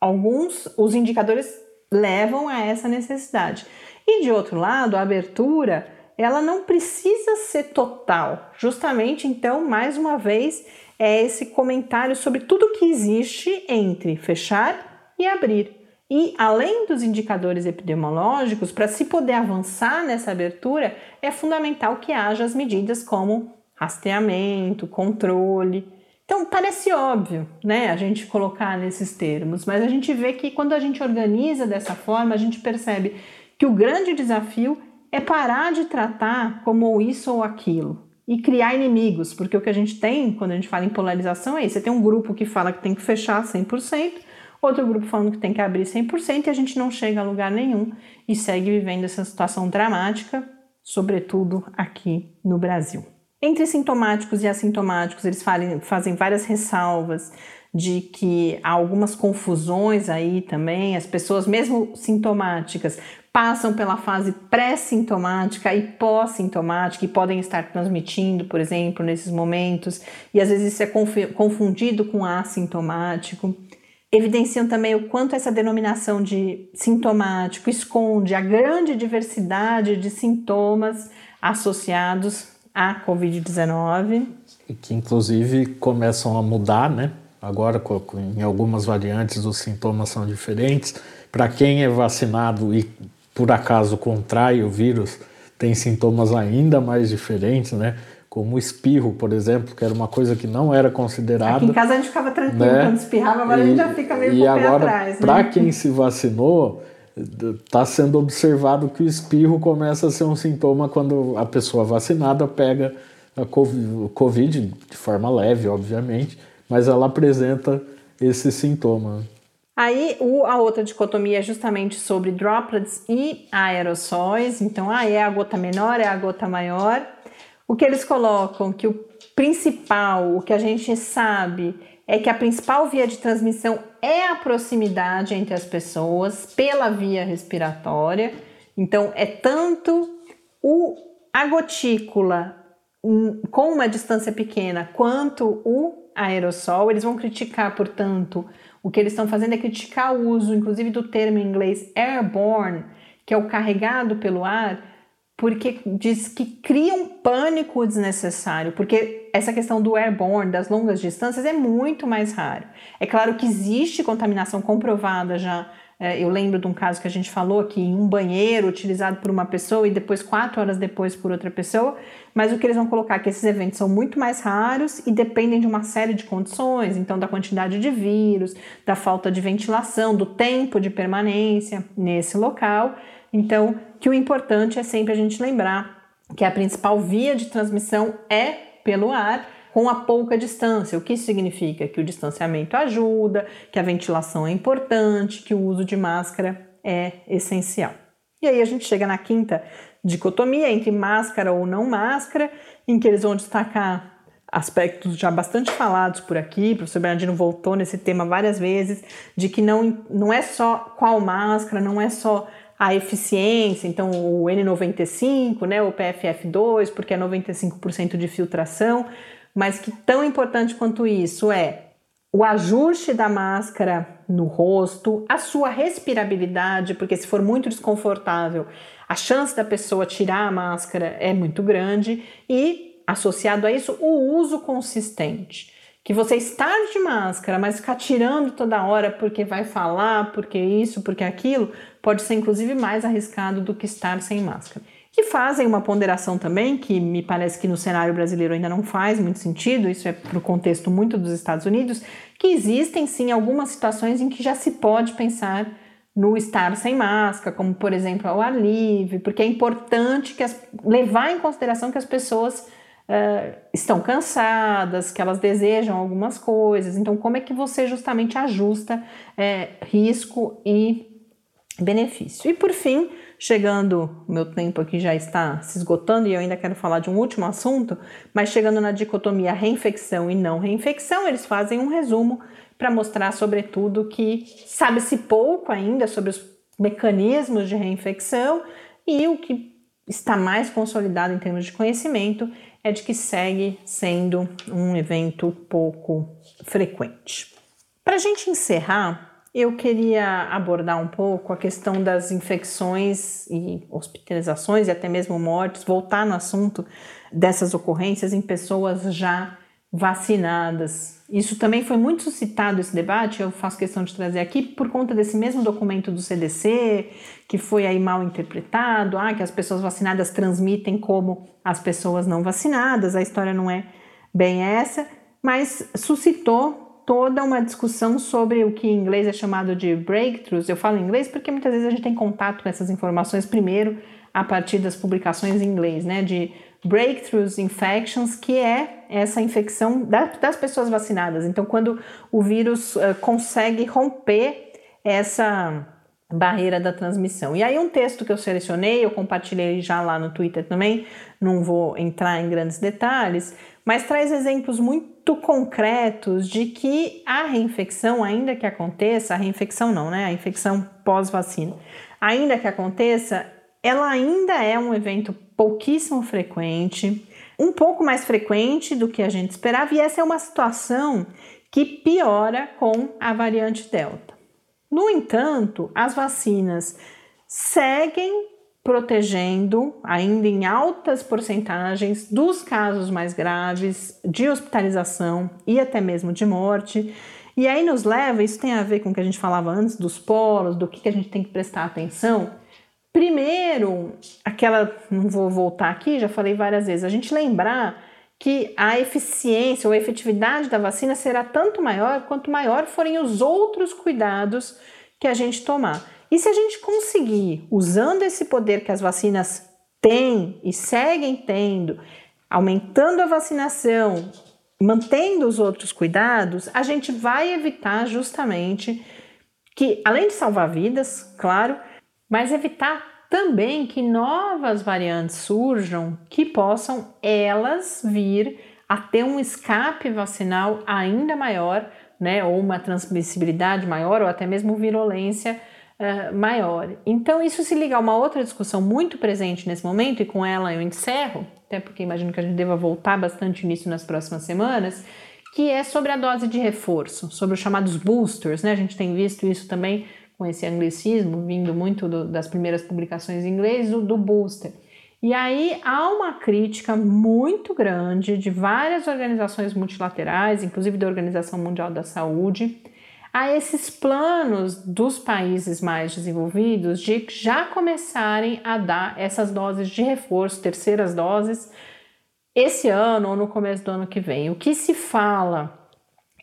alguns, os indicadores levam a essa necessidade. E de outro lado, a abertura, ela não precisa ser total. Justamente, então, mais uma vez, é esse comentário sobre tudo que existe entre fechar e abrir. E além dos indicadores epidemiológicos, para se poder avançar nessa abertura, é fundamental que haja as medidas como rastreamento, controle. Então parece óbvio, né, a gente colocar nesses termos, mas a gente vê que quando a gente organiza dessa forma, a gente percebe que o grande desafio é parar de tratar como isso ou aquilo e criar inimigos, porque o que a gente tem quando a gente fala em polarização é isso: você tem um grupo que fala que tem que fechar 100%, outro grupo falando que tem que abrir 100% e a gente não chega a lugar nenhum e segue vivendo essa situação dramática, sobretudo aqui no Brasil. Entre sintomáticos e assintomáticos, eles fazem várias ressalvas de que há algumas confusões aí também, as pessoas, mesmo sintomáticas, passam pela fase pré-sintomática e pós-sintomática e podem estar transmitindo, por exemplo, nesses momentos, e às vezes isso é confundido com assintomático. Evidenciam também o quanto essa denominação de sintomático esconde a grande diversidade de sintomas associados a Covid-19. E que inclusive começam a mudar, né? Agora, em algumas variantes, os sintomas são diferentes. Para quem é vacinado e por acaso contrai o vírus, tem sintomas ainda mais diferentes, né? Como o espirro, por exemplo, que era uma coisa que não era considerada. Aqui em casa a gente ficava tranquilo né? quando espirrava, agora e, a gente já fica meio E agora, atrás, né? para quem se vacinou, está sendo observado que o espirro começa a ser um sintoma quando a pessoa vacinada pega a Covid, de forma leve, obviamente, mas ela apresenta esse sintoma. Aí a outra dicotomia é justamente sobre droplets e aerossóis. Então, ah, é a gota menor, é a gota maior. O que eles colocam que o principal, o que a gente sabe é que a principal via de transmissão é a proximidade entre as pessoas pela via respiratória. Então, é tanto o, a gotícula com uma distância pequena quanto o aerossol. Eles vão criticar, portanto, o que eles estão fazendo é criticar o uso, inclusive, do termo em inglês airborne, que é o carregado pelo ar, porque diz que cria um pânico desnecessário, porque essa questão do airborne, das longas distâncias, é muito mais raro. É claro que existe contaminação comprovada já. É, eu lembro de um caso que a gente falou aqui em um banheiro utilizado por uma pessoa e depois, quatro horas depois, por outra pessoa, mas o que eles vão colocar é que esses eventos são muito mais raros e dependem de uma série de condições, então da quantidade de vírus, da falta de ventilação, do tempo de permanência nesse local. Então, que o importante é sempre a gente lembrar que a principal via de transmissão é pelo ar, com a pouca distância. O que significa? Que o distanciamento ajuda, que a ventilação é importante, que o uso de máscara é essencial. E aí a gente chega na quinta dicotomia entre máscara ou não máscara, em que eles vão destacar aspectos já bastante falados por aqui, o professor Bernardino voltou nesse tema várias vezes, de que não, não é só qual máscara, não é só a eficiência, então o N95, né, o PFF2, porque é 95% de filtração, mas que tão importante quanto isso é o ajuste da máscara no rosto, a sua respirabilidade, porque se for muito desconfortável, a chance da pessoa tirar a máscara é muito grande. E associado a isso o uso consistente. Que você estar de máscara, mas ficar tirando toda hora porque vai falar, porque isso, porque aquilo, pode ser inclusive mais arriscado do que estar sem máscara. E fazem uma ponderação também, que me parece que no cenário brasileiro ainda não faz muito sentido, isso é para o contexto muito dos Estados Unidos, que existem sim algumas situações em que já se pode pensar no estar sem máscara, como por exemplo ao ar livre, porque é importante que as, levar em consideração que as pessoas uh, estão cansadas, que elas desejam algumas coisas. Então, como é que você justamente ajusta é, risco e benefício? E por fim, chegando, meu tempo aqui já está se esgotando e eu ainda quero falar de um último assunto, mas chegando na dicotomia reinfecção e não reinfecção, eles fazem um resumo para mostrar, sobretudo, que sabe-se pouco ainda sobre os mecanismos de reinfecção e o que está mais consolidado em termos de conhecimento é de que segue sendo um evento pouco frequente. Para a gente encerrar, eu queria abordar um pouco a questão das infecções e hospitalizações e até mesmo mortes, voltar no assunto dessas ocorrências em pessoas já vacinadas. Isso também foi muito suscitado esse debate, eu faço questão de trazer aqui por conta desse mesmo documento do CDC, que foi aí mal interpretado, ah, que as pessoas vacinadas transmitem como as pessoas não vacinadas. A história não é bem essa, mas suscitou toda uma discussão sobre o que em inglês é chamado de breakthroughs. Eu falo em inglês porque muitas vezes a gente tem contato com essas informações primeiro a partir das publicações em inglês, né, de breakthroughs infections, que é essa infecção das pessoas vacinadas. Então, quando o vírus uh, consegue romper essa barreira da transmissão. E aí um texto que eu selecionei, eu compartilhei já lá no Twitter também, não vou entrar em grandes detalhes, mas traz exemplos muito concretos de que a reinfecção, ainda que aconteça, a reinfecção não, né? A infecção pós-vacina, ainda que aconteça, ela ainda é um evento pouquíssimo frequente, um pouco mais frequente do que a gente esperava, e essa é uma situação que piora com a variante Delta. No entanto, as vacinas seguem protegendo, ainda em altas porcentagens, dos casos mais graves de hospitalização e até mesmo de morte. E aí nos leva, isso tem a ver com o que a gente falava antes dos polos, do que, que a gente tem que prestar atenção Primeiro, aquela, não vou voltar aqui, já falei várias vezes, a gente lembrar que a eficiência ou a efetividade da vacina será tanto maior quanto maior forem os outros cuidados que a gente tomar. E se a gente conseguir, usando esse poder que as vacinas têm e seguem tendo, aumentando a vacinação, mantendo os outros cuidados, a gente vai evitar justamente que, além de salvar vidas, claro, mas evitar também que novas variantes surjam que possam elas vir a ter um escape vacinal ainda maior, né, ou uma transmissibilidade maior, ou até mesmo virulência uh, maior. Então, isso se liga a uma outra discussão muito presente nesse momento, e com ela eu encerro, até porque imagino que a gente deva voltar bastante nisso nas próximas semanas, que é sobre a dose de reforço, sobre os chamados boosters, né? A gente tem visto isso também com esse anglicismo, vindo muito do, das primeiras publicações em inglês, do, do booster. E aí há uma crítica muito grande de várias organizações multilaterais, inclusive da Organização Mundial da Saúde, a esses planos dos países mais desenvolvidos de já começarem a dar essas doses de reforço, terceiras doses, esse ano ou no começo do ano que vem. O que se fala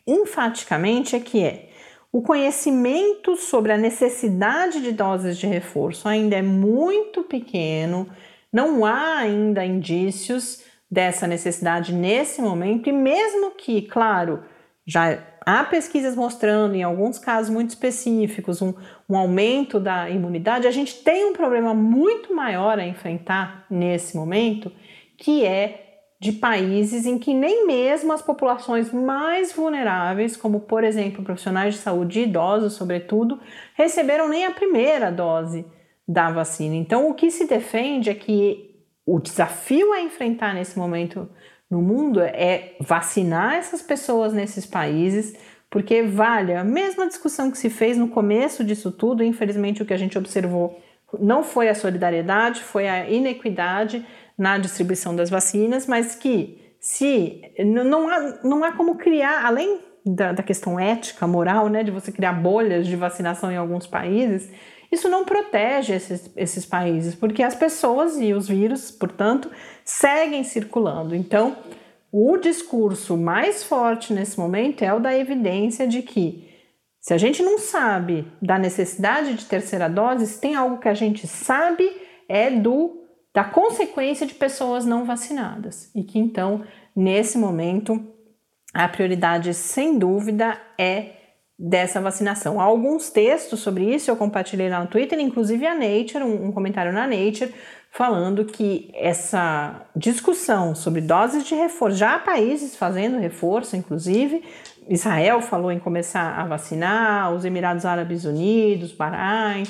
enfaticamente é que é o conhecimento sobre a necessidade de doses de reforço ainda é muito pequeno, não há ainda indícios dessa necessidade nesse momento, e mesmo que, claro, já há pesquisas mostrando, em alguns casos muito específicos, um, um aumento da imunidade, a gente tem um problema muito maior a enfrentar nesse momento, que é de países em que nem mesmo as populações mais vulneráveis, como por exemplo profissionais de saúde e idosos, sobretudo, receberam nem a primeira dose da vacina. Então, o que se defende é que o desafio a enfrentar nesse momento no mundo é vacinar essas pessoas nesses países, porque vale a mesma discussão que se fez no começo disso tudo, infelizmente o que a gente observou não foi a solidariedade, foi a inequidade na distribuição das vacinas, mas que se não há, não há como criar, além da, da questão ética, moral, né, de você criar bolhas de vacinação em alguns países, isso não protege esses, esses países, porque as pessoas e os vírus, portanto, seguem circulando. Então, o discurso mais forte nesse momento é o da evidência de que se a gente não sabe da necessidade de terceira dose, se tem algo que a gente sabe é do da consequência de pessoas não vacinadas e que então, nesse momento, a prioridade sem dúvida é dessa vacinação. Há alguns textos sobre isso eu compartilhei lá no Twitter, inclusive a Nature, um, um comentário na Nature, falando que essa discussão sobre doses de reforço, já há países fazendo reforço, inclusive, Israel falou em começar a vacinar, os Emirados Árabes Unidos, Bahrein,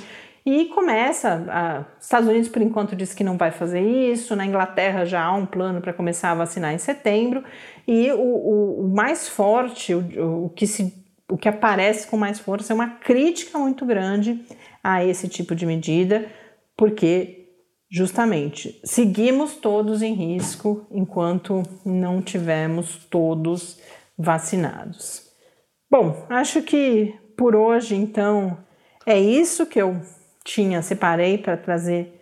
e começa. A, Estados Unidos, por enquanto, diz que não vai fazer isso. Na Inglaterra já há um plano para começar a vacinar em setembro. E o, o, o mais forte, o, o, que se, o que aparece com mais força é uma crítica muito grande a esse tipo de medida, porque justamente seguimos todos em risco enquanto não tivermos todos vacinados. Bom, acho que por hoje então é isso que eu tinha separei para trazer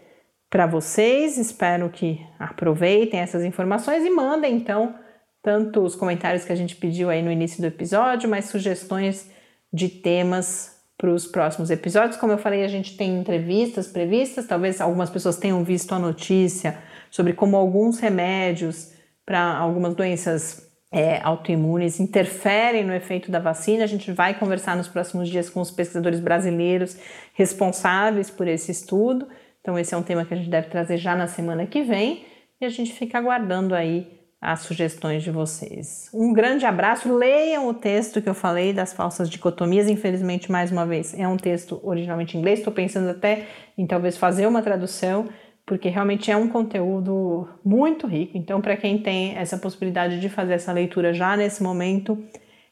para vocês. Espero que aproveitem essas informações e mandem então tanto os comentários que a gente pediu aí no início do episódio, mas sugestões de temas para os próximos episódios. Como eu falei, a gente tem entrevistas previstas, talvez algumas pessoas tenham visto a notícia sobre como alguns remédios para algumas doenças é, autoimunes interferem no efeito da vacina. A gente vai conversar nos próximos dias com os pesquisadores brasileiros responsáveis por esse estudo. Então, esse é um tema que a gente deve trazer já na semana que vem e a gente fica aguardando aí as sugestões de vocês. Um grande abraço. Leiam o texto que eu falei das falsas dicotomias. Infelizmente, mais uma vez, é um texto originalmente em inglês. Estou pensando até em talvez fazer uma tradução porque realmente é um conteúdo muito rico. Então, para quem tem essa possibilidade de fazer essa leitura já nesse momento,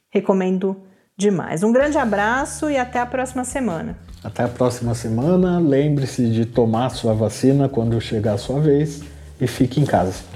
recomendo demais. Um grande abraço e até a próxima semana. Até a próxima semana. Lembre-se de tomar sua vacina quando chegar a sua vez e fique em casa.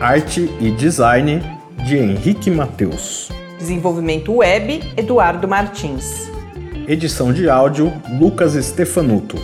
Arte e design de Henrique Mateus. Desenvolvimento web Eduardo Martins. Edição de áudio Lucas Stefanuto.